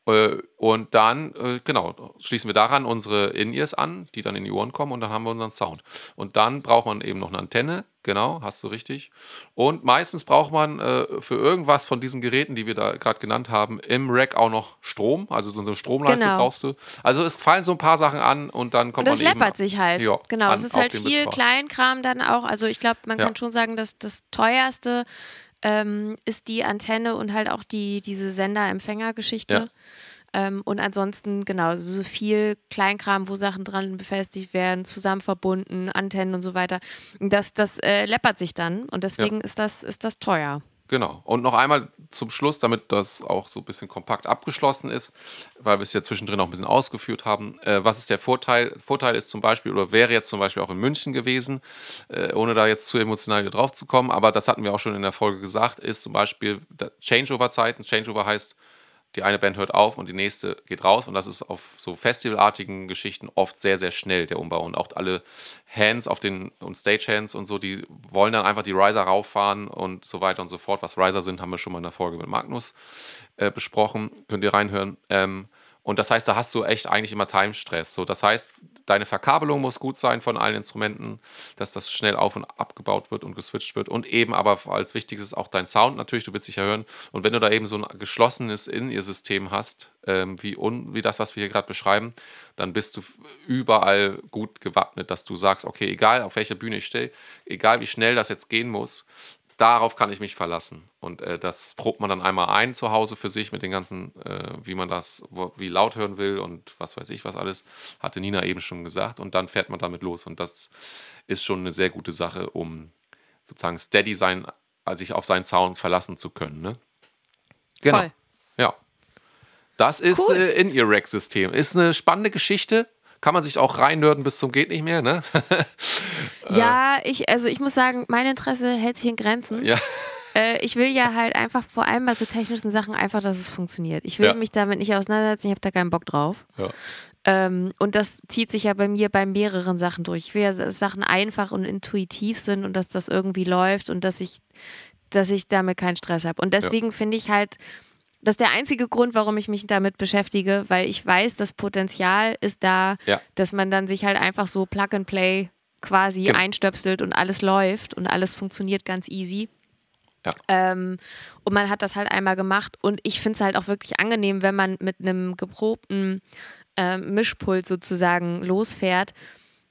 Äh, und dann, äh, genau, schließen wir daran unsere In-Ears an, die dann in die Ohren kommen und dann haben wir unseren Sound. Und dann braucht man eben noch eine Antenne, genau, hast du richtig. Und meistens braucht man äh, für irgendwas von diesen Geräten, die wir da gerade genannt haben, im Rack auch noch Strom, also so eine Stromleiste genau. brauchst du. Also es fallen so ein paar Sachen an und dann kommt und das man eben... Das läppert sich halt, ja, genau. es ist halt viel. Kleinkram dann auch, also ich glaube, man ja. kann schon sagen, dass das teuerste ähm, ist die Antenne und halt auch die, diese Sender-Empfänger-Geschichte. Ja. Ähm, und ansonsten, genau, so viel Kleinkram, wo Sachen dran befestigt werden, zusammen verbunden, Antennen und so weiter. Das, das äh, läppert sich dann und deswegen ja. ist, das, ist das teuer. Genau. Und noch einmal zum Schluss, damit das auch so ein bisschen kompakt abgeschlossen ist, weil wir es ja zwischendrin auch ein bisschen ausgeführt haben. Äh, was ist der Vorteil? Vorteil ist zum Beispiel, oder wäre jetzt zum Beispiel auch in München gewesen, äh, ohne da jetzt zu emotional drauf zu kommen, aber das hatten wir auch schon in der Folge gesagt, ist zum Beispiel Changeover-Zeiten. Changeover heißt, die eine Band hört auf und die nächste geht raus. Und das ist auf so festivalartigen Geschichten oft sehr, sehr schnell, der Umbau. Und auch alle Hands auf den und Stagehands und so, die wollen dann einfach die Riser rauffahren und so weiter und so fort. Was Riser sind, haben wir schon mal in der Folge mit Magnus äh, besprochen. Könnt ihr reinhören. Ähm, und das heißt, da hast du echt eigentlich immer Timestress. So, das heißt, deine Verkabelung muss gut sein von allen Instrumenten, dass das schnell auf und abgebaut wird und geswitcht wird. Und eben aber als wichtigstes auch dein Sound natürlich, du willst dich ja hören. Und wenn du da eben so ein geschlossenes In-Ear-System hast, ähm, wie, un, wie das, was wir hier gerade beschreiben, dann bist du überall gut gewappnet, dass du sagst, okay, egal auf welcher Bühne ich stehe, egal wie schnell das jetzt gehen muss, darauf kann ich mich verlassen. Und äh, das probt man dann einmal ein zu Hause für sich mit den ganzen, äh, wie man das, wo, wie laut hören will und was weiß ich was alles, hatte Nina eben schon gesagt. Und dann fährt man damit los. Und das ist schon eine sehr gute Sache, um sozusagen steady sein, also sich auf seinen Sound verlassen zu können. Ne? Genau. Voll. Ja. Das ist cool. äh, in ihr Rack-System. Ist eine spannende Geschichte kann man sich auch reinnörden bis zum geht nicht mehr, ne? ja, ich, also ich muss sagen, mein Interesse hält sich in Grenzen. Ja. Äh, ich will ja halt einfach, vor allem bei so technischen Sachen, einfach, dass es funktioniert. Ich will ja. mich damit nicht auseinandersetzen, ich habe da keinen Bock drauf. Ja. Ähm, und das zieht sich ja bei mir bei mehreren Sachen durch. Ich will ja, dass Sachen einfach und intuitiv sind und dass das irgendwie läuft und dass ich, dass ich damit keinen Stress habe. Und deswegen ja. finde ich halt, das ist der einzige Grund, warum ich mich damit beschäftige, weil ich weiß, das Potenzial ist da, ja. dass man dann sich halt einfach so Plug and Play quasi genau. einstöpselt und alles läuft und alles funktioniert ganz easy. Ja. Ähm, und man hat das halt einmal gemacht und ich finde es halt auch wirklich angenehm, wenn man mit einem geprobten äh, Mischpult sozusagen losfährt,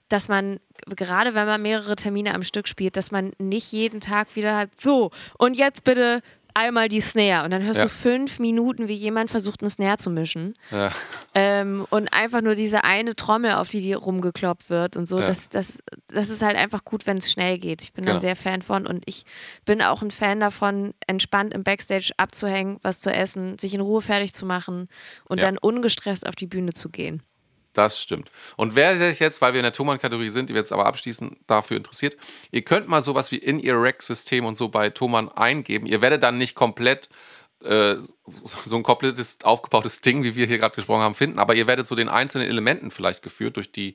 dass man, gerade wenn man mehrere Termine am Stück spielt, dass man nicht jeden Tag wieder hat, so, und jetzt bitte einmal die Snare und dann hörst ja. du fünf Minuten, wie jemand versucht, eine Snare zu mischen. Ja. Ähm, und einfach nur diese eine Trommel, auf die die rumgekloppt wird und so. Ja. Das, das, das ist halt einfach gut, wenn es schnell geht. Ich bin genau. ein sehr Fan von und ich bin auch ein Fan davon, entspannt im Backstage abzuhängen, was zu essen, sich in Ruhe fertig zu machen und dann ungestresst auf die Bühne zu gehen. Das stimmt. Und wer sich jetzt, weil wir in der Thomann-Kategorie sind, die wir jetzt aber abschließen, dafür interessiert, ihr könnt mal sowas wie In-Ear-Rack-System und so bei Thomann eingeben. Ihr werdet dann nicht komplett äh, so ein komplettes aufgebautes Ding, wie wir hier gerade gesprochen haben, finden, aber ihr werdet so den einzelnen Elementen vielleicht geführt durch die,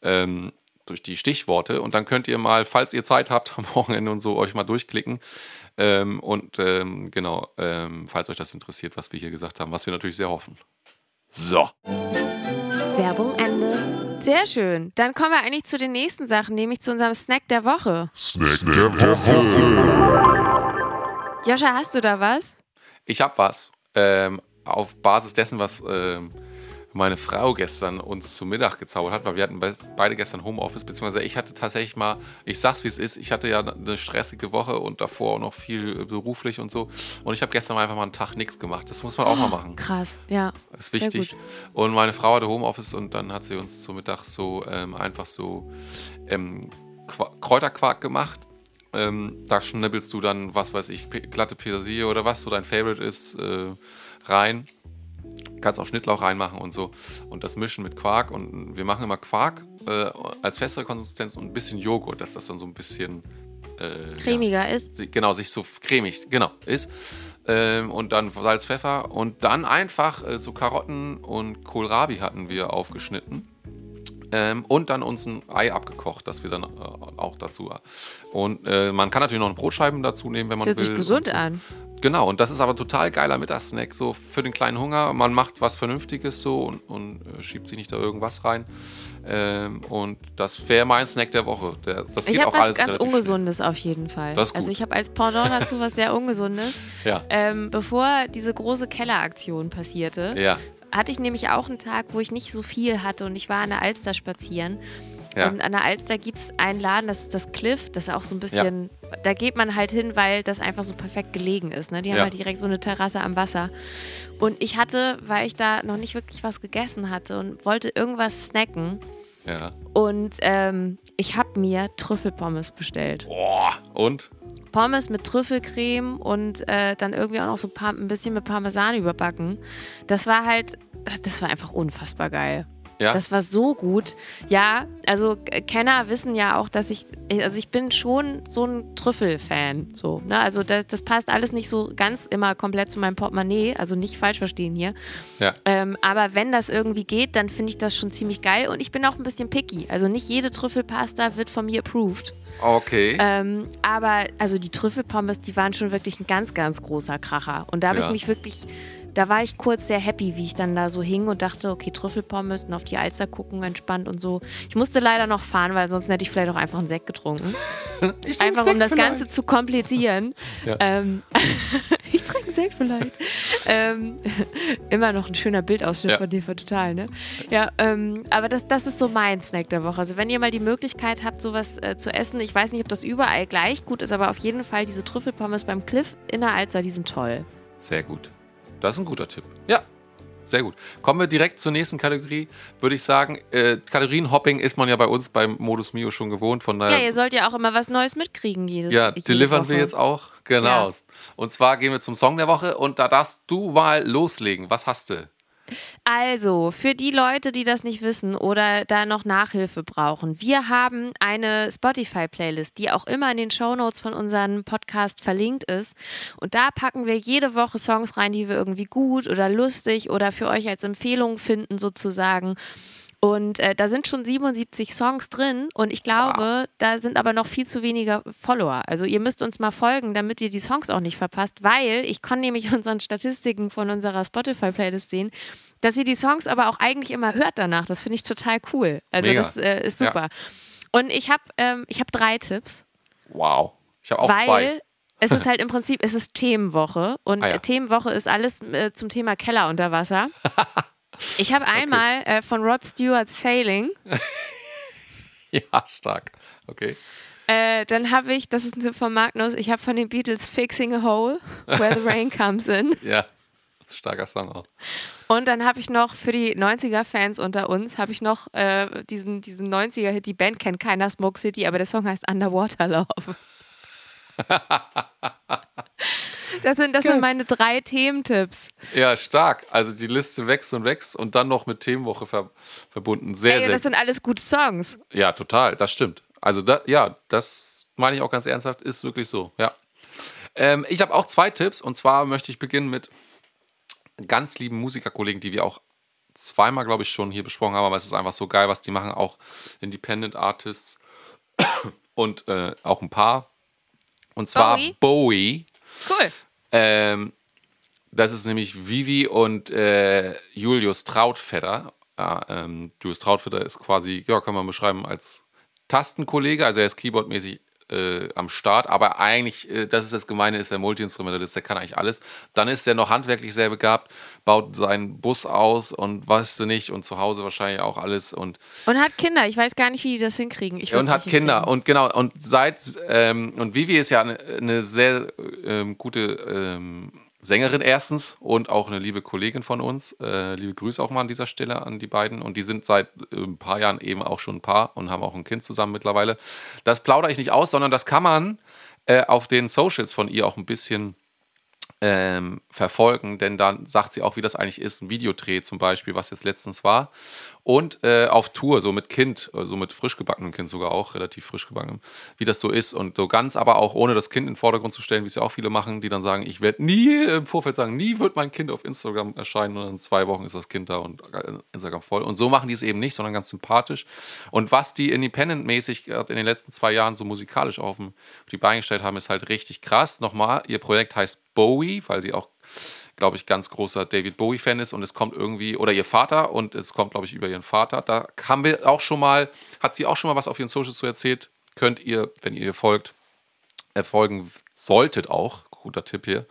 ähm, durch die Stichworte und dann könnt ihr mal, falls ihr Zeit habt, am Wochenende und so euch mal durchklicken. Ähm, und ähm, genau, ähm, falls euch das interessiert, was wir hier gesagt haben, was wir natürlich sehr hoffen. So. Werbung Ende. Sehr schön. Dann kommen wir eigentlich zu den nächsten Sachen, nämlich zu unserem Snack der Woche. Snack der Woche. Joscha, hast du da was? Ich hab was. Ähm, auf Basis dessen, was ähm, meine Frau gestern uns zu Mittag gezaubert hat, weil wir hatten beide gestern Homeoffice, beziehungsweise ich hatte tatsächlich mal, ich sag's wie es ist, ich hatte ja eine stressige Woche und davor auch noch viel beruflich und so. Und ich habe gestern einfach mal einen Tag nichts gemacht. Das muss man auch mal machen. Krass, ja. Ist wichtig. Und meine Frau hatte Homeoffice und dann hat sie uns zu Mittag so ähm, einfach so ähm, Kräuterquark gemacht Ähm, da schnibbelst du dann, was weiß ich, glatte Petersilie oder was so dein Favorite ist, äh, rein. Kannst auch Schnittlauch reinmachen und so. Und das mischen mit Quark. Und wir machen immer Quark äh, als festere Konsistenz und ein bisschen Joghurt, dass das dann so ein bisschen äh, cremiger ja, ist. Genau, sich so cremig, genau, ist. Ähm, und dann Salz, Pfeffer und dann einfach äh, so Karotten und Kohlrabi hatten wir aufgeschnitten. Ähm, und dann uns ein Ei abgekocht, das wir dann äh, auch dazu. Und äh, man kann natürlich noch eine Brotscheiben dazu nehmen, wenn man das will. Hört sich gesund so. an. Genau, und das ist aber total geiler Mittagssnack, so für den kleinen Hunger. Man macht was Vernünftiges so und, und äh, schiebt sich nicht da irgendwas rein. Ähm, und das wäre mein Snack der Woche. Der, das ich geht auch was alles ganz Ungesundes schnell. auf jeden Fall. Also ich habe als Pendant dazu was sehr Ungesundes. ja. Ähm, bevor diese große Kelleraktion passierte, ja. hatte ich nämlich auch einen Tag, wo ich nicht so viel hatte und ich war an der Alster spazieren. Ja. Und an der Alster gibt es einen Laden, das ist das Cliff, das ist auch so ein bisschen, ja. da geht man halt hin, weil das einfach so perfekt gelegen ist. Ne? Die haben Ja. halt direkt so eine Terrasse am Wasser. Und ich hatte, weil ich da noch nicht wirklich was gegessen hatte und wollte irgendwas snacken. ja. Und ähm, ich habe mir Trüffelpommes bestellt. Boah. Und? Pommes mit Trüffelcreme und äh, dann irgendwie auch noch so par ein bisschen mit Parmesan überbacken. Das war halt, das war einfach unfassbar geil. Ja. Das war so gut. Ja, also äh, Kenner wissen ja auch, dass ich, also ich bin schon so ein Trüffel-Fan. So, ne? Also das, das passt alles nicht so ganz immer komplett zu meinem Portemonnaie, also nicht falsch verstehen hier. ja. Ähm, aber wenn das irgendwie geht, dann finde ich das schon ziemlich geil. Und ich bin auch ein bisschen picky. Also nicht jede Trüffelpasta wird von mir approved. Okay. Ähm, aber also die Trüffelpommes, die waren schon wirklich ein ganz, ganz großer Kracher. Und da habe Ja. ich mich wirklich, da war ich kurz sehr happy, wie ich dann da so hing und dachte, okay, Trüffelpommes und auf die Alster gucken, entspannt und so. Ich musste leider noch fahren, weil sonst hätte ich vielleicht auch einfach einen Sekt getrunken. ich Einfach um das Ganze zu komplettieren. Ja. Ähm, ich trinke einen Sekt vielleicht. ähm, immer noch ein schöner Bildausschnitt Ja. von dir, total, ne? Ja, ähm, aber das, das ist so mein Snack der Woche. Also wenn ihr mal die Möglichkeit habt, sowas äh, zu essen, ich weiß nicht, ob das überall gleich gut ist, aber auf jeden Fall diese Trüffelpommes beim Cliff in der Alster, die sind toll. Sehr gut. Das ist ein guter Tipp. Ja. Sehr gut. Kommen wir direkt zur nächsten Kategorie. Würde ich sagen, äh, Kalorienhopping ist man ja bei uns beim Modus Mio schon gewohnt. Von Ja, daher ihr sollt ja auch immer was Neues mitkriegen jedes Ja, jede delivern wir jetzt auch. Genau. Ja. Und zwar gehen wir zum Song der Woche und da darfst du mal loslegen. Was hast du? Also, für die Leute, die das nicht wissen oder da noch Nachhilfe brauchen, wir haben eine Spotify-Playlist, die auch immer in den Shownotes von unserem Podcast verlinkt ist. Und da packen wir jede Woche Songs rein, die wir irgendwie gut oder lustig oder für euch als Empfehlung finden, sozusagen. Und äh, da sind schon 77 Songs drin und ich glaube, da sind aber noch viel zu weniger Follower. Also ihr müsst uns mal folgen, damit ihr die Songs auch nicht verpasst, weil ich kann nämlich unseren Statistiken von unserer Spotify-Playlist sehen, dass ihr die Songs aber auch eigentlich immer hört danach. Das finde ich total cool. Also Mega. das äh, ist Ja. super. Und ich habe ähm, ich hab drei Tipps, Wow. Ich habe auch weil zwei. es ist halt im Prinzip, es ist Themenwoche und Ah ja. Themenwoche ist alles äh, zum Thema Keller unter Wasser. Ich habe einmal äh, von Rod Stewart Sailing. Ja, stark. Okay. Äh, dann habe ich, das ist ein Tipp von Magnus, ich habe von den Beatles Fixing a Hole, Where the Rain Comes In. Ja. Starker Song auch. Und dann habe ich noch für die 90er-Fans unter uns, habe ich noch äh, diesen, diesen 90er-Hit, die Band kennt keiner, Smoke City, aber der Song heißt Underwater Love. Das sind, das sind meine drei Thementipps. Ja, stark. Also die Liste wächst und wächst und dann noch mit Themenwoche ver verbunden. Sehr, Ey, sehr das sind alles gute Songs. Ja, total, das stimmt. Also da, ja, das meine ich auch ganz ernsthaft, ist wirklich so, ja. Ähm, ich habe auch zwei Tipps und zwar möchte ich beginnen mit ganz lieben Musikerkollegen, die wir auch zweimal, glaube ich, schon hier besprochen haben, aber es ist einfach so geil, was die machen, auch Independent Artists und äh, auch ein paar. Und zwar Bowie? Bowie. Cool. Ähm, das ist nämlich Vivi und äh, Julius Trautvetter. Ja, ähm, Julius Trautvetter ist quasi, ja, kann man beschreiben, als Tastenkollege, also er ist keyboardmäßig äh, am Start, aber eigentlich, äh, das ist das Gemeine, ist er Multiinstrumentalist, der kann eigentlich alles. Dann ist er noch handwerklich sehr begabt, baut seinen Bus aus und weißt du nicht und zu Hause wahrscheinlich auch alles und Und hat Kinder. Ich weiß gar nicht, wie die das hinkriegen. Ich und hat Kinder und genau und seit ähm, und Vivi ist ja eine, eine sehr ähm, gute ähm, Sängerin erstens und auch eine liebe Kollegin von uns. Äh, liebe Grüße auch mal an dieser Stelle an die beiden. Und die sind seit äh, ein paar Jahren eben auch schon ein Paar und haben auch ein Kind zusammen mittlerweile. Das plaudere ich nicht aus, sondern das kann man äh, auf den Socials von ihr auch ein bisschen ähm, verfolgen, denn dann sagt sie auch, wie das eigentlich ist, ein Videodreh zum Beispiel, was jetzt letztens war. Und äh, auf Tour, so mit Kind, so mit frisch gebackenem Kind sogar auch, relativ frisch gebackenem, wie das so ist. Und so ganz, aber auch ohne das Kind in den Vordergrund zu stellen, wie es ja auch viele machen, die dann sagen, ich werde nie im Vorfeld sagen, nie wird mein Kind auf Instagram erscheinen und in zwei Wochen ist das Kind da und äh, Instagram voll. Und so machen die es eben nicht, sondern ganz sympathisch. Und was die Independent-mäßig in den letzten zwei Jahren so musikalisch auf die Beine gestellt haben, ist halt richtig krass. Nochmal, ihr Projekt heißt Bowie, weil sie auch, glaube ich, ganz großer David Bowie-Fan ist und es kommt irgendwie, oder ihr Vater und es kommt, glaube ich, über ihren Vater. Da haben wir auch schon mal, hat sie auch schon mal was auf ihren Socials zu erzählt. Könnt ihr, wenn ihr folgt, erfolgen solltet auch, guter Tipp hier,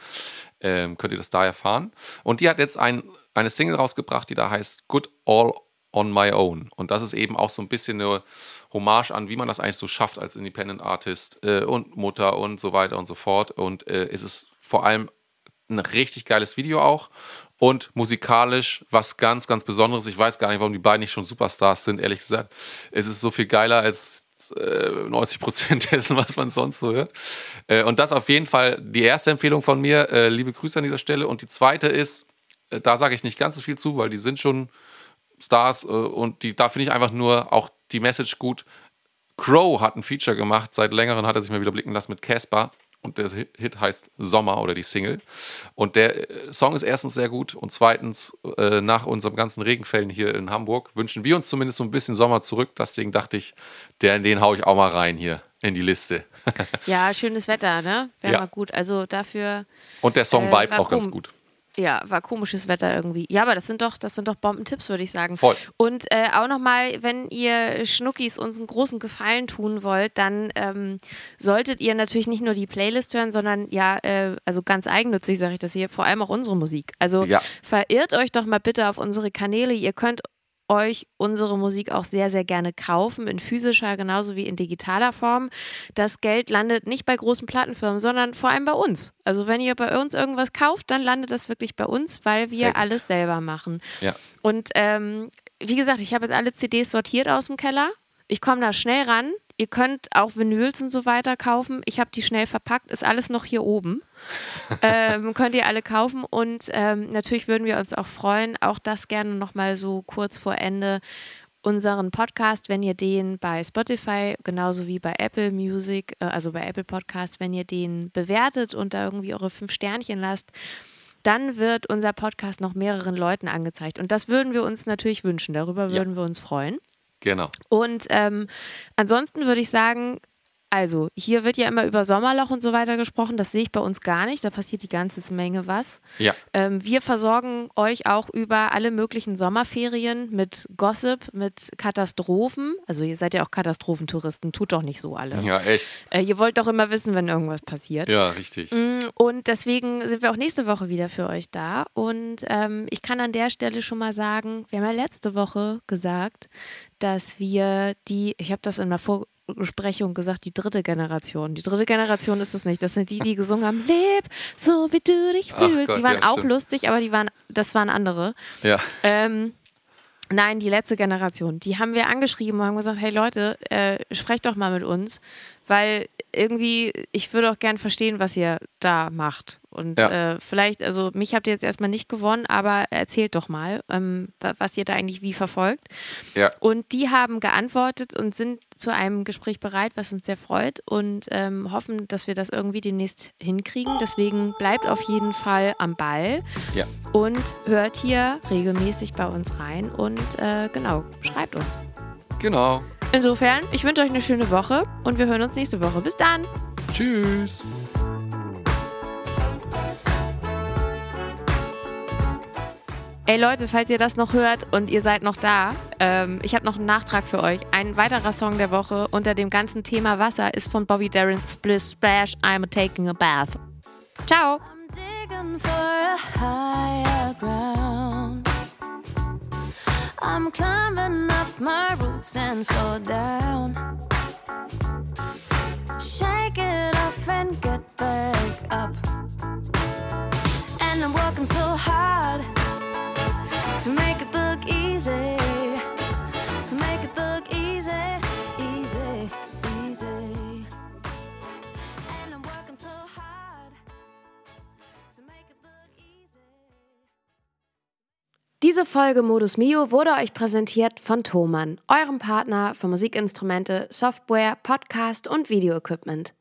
ähm, könnt ihr das da erfahren. Und die hat jetzt ein, eine Single rausgebracht, die da heißt Good All on My Own. Und das ist eben auch so ein bisschen eine Hommage an, wie man das eigentlich so schafft als Independent Artist äh, und Mutter und so weiter und so fort. Und äh, es ist vor allem ein richtig geiles Video auch und musikalisch was ganz, ganz Besonderes. Ich weiß gar nicht, warum die beiden nicht schon Superstars sind, ehrlich gesagt. Es ist so viel geiler als 90 äh, Prozent dessen, was man sonst so hört. Äh, und das auf jeden Fall die erste Empfehlung von mir. Äh, liebe Grüße an dieser Stelle. Und die zweite ist, da sage ich nicht ganz so viel zu, weil die sind schon Stars und die, da finde ich einfach nur auch die Message gut. Crow hat ein Feature gemacht, seit längerem hat er sich mal wieder blicken lassen mit Casper und der Hit heißt Sommer oder die Single. Und der äh, Song ist erstens sehr gut und zweitens, äh, nach unserem ganzen Regenfällen hier in Hamburg, wünschen wir uns zumindest so ein bisschen Sommer zurück. Deswegen dachte ich, der, den haue ich auch mal rein hier in die Liste. ja, schönes Wetter, ne? Wäre ja. mal gut. Also dafür. Und der Song äh, vibe auch ganz gut. Ja, war komisches Wetter irgendwie. Ja, aber das sind doch, das sind doch Bombentipps, würde ich sagen. Voll. Und äh, auch nochmal, wenn ihr Schnuckis uns einen großen Gefallen tun wollt, dann ähm, solltet ihr natürlich nicht nur die Playlist hören, sondern ja, äh, also ganz eigennützig sage ich das hier, vor allem auch unsere Musik. Also ja. verirrt euch doch mal bitte auf unsere Kanäle. Ihr könnt euch unsere Musik auch sehr, sehr gerne kaufen, in physischer genauso wie in digitaler Form. Das Geld landet nicht bei großen Plattenfirmen, sondern vor allem bei uns. Also wenn ihr bei uns irgendwas kauft, dann landet das wirklich bei uns, weil wir alles selber machen. Ja. Und ähm, wie gesagt, ich habe jetzt alle CDs sortiert aus dem Keller. Ich komme da schnell ran. Ihr könnt auch Vinyls und so weiter kaufen. Ich habe die schnell verpackt, ist alles noch hier oben. ähm, könnt ihr alle kaufen und ähm, natürlich würden wir uns auch freuen, auch das gerne nochmal so kurz vor Ende unseren Podcast, wenn ihr den bei Spotify genauso wie bei Apple Music, äh, also bei Apple Podcasts, wenn ihr den bewertet und da irgendwie eure fünf Sternchen lasst, dann wird unser Podcast noch mehreren Leuten angezeigt. Und das würden wir uns natürlich wünschen. Darüber würden ja. wir uns freuen. Genau. Und ähm, ansonsten würde ich sagen, also, hier wird ja immer über Sommerloch und so weiter gesprochen. Das sehe ich bei uns gar nicht. Da passiert die ganze Menge was. Ja. Ähm, wir versorgen euch auch über alle möglichen Sommerferien mit Gossip, mit Katastrophen. Also, ihr seid ja auch Katastrophentouristen. Tut doch nicht so alle. Ja, echt. Äh, ihr wollt doch immer wissen, wenn irgendwas passiert. Ja, richtig. Mm, und deswegen sind wir auch nächste Woche wieder für euch da. Und ähm, ich kann an der Stelle schon mal sagen, wir haben ja letzte Woche gesagt, dass wir die, ich habe das in der Vor Besprechung gesagt, die dritte Generation. Die dritte Generation ist es nicht. Das sind die, die gesungen haben, leb so wie du dich fühlst. Gott, die waren ja, auch stimmt. lustig, aber die waren, das waren andere. Ja. Ähm, nein, die letzte Generation. Die haben wir angeschrieben und haben gesagt, hey Leute, äh, sprecht doch mal mit uns, weil irgendwie, ich würde auch gern verstehen, was ihr da macht. Und ja. äh, vielleicht, also mich habt ihr jetzt erstmal nicht gewonnen, aber erzählt doch mal, ähm, was ihr da eigentlich wie verfolgt. Ja. Und die haben geantwortet und sind zu einem Gespräch bereit, was uns sehr freut und ähm, hoffen, dass wir das irgendwie demnächst hinkriegen. Deswegen bleibt auf jeden Fall am Ball ja. und hört hier regelmäßig bei uns rein und äh, genau, schreibt uns. Genau. Insofern, ich wünsche euch eine schöne Woche und wir hören uns nächste Woche. Bis dann. Tschüss. Ey Leute, falls ihr das noch hört und ihr seid noch da, ähm, ich habe noch einen Nachtrag für euch. Ein weiterer Song der Woche unter dem ganzen Thema Wasser ist von Bobby Darin Splish Splash I'm taking a bath. Ciao. I'm climbing up my roots and fall down. Shake it off and get back up to make it look easy, to make it look easy, easy, easy. And I'm working so hard to make it look. Diese Folge Modus Mio wurde euch präsentiert von Thomann, eurem Partner für Musikinstrumente, Software, Podcast und Videoequipment.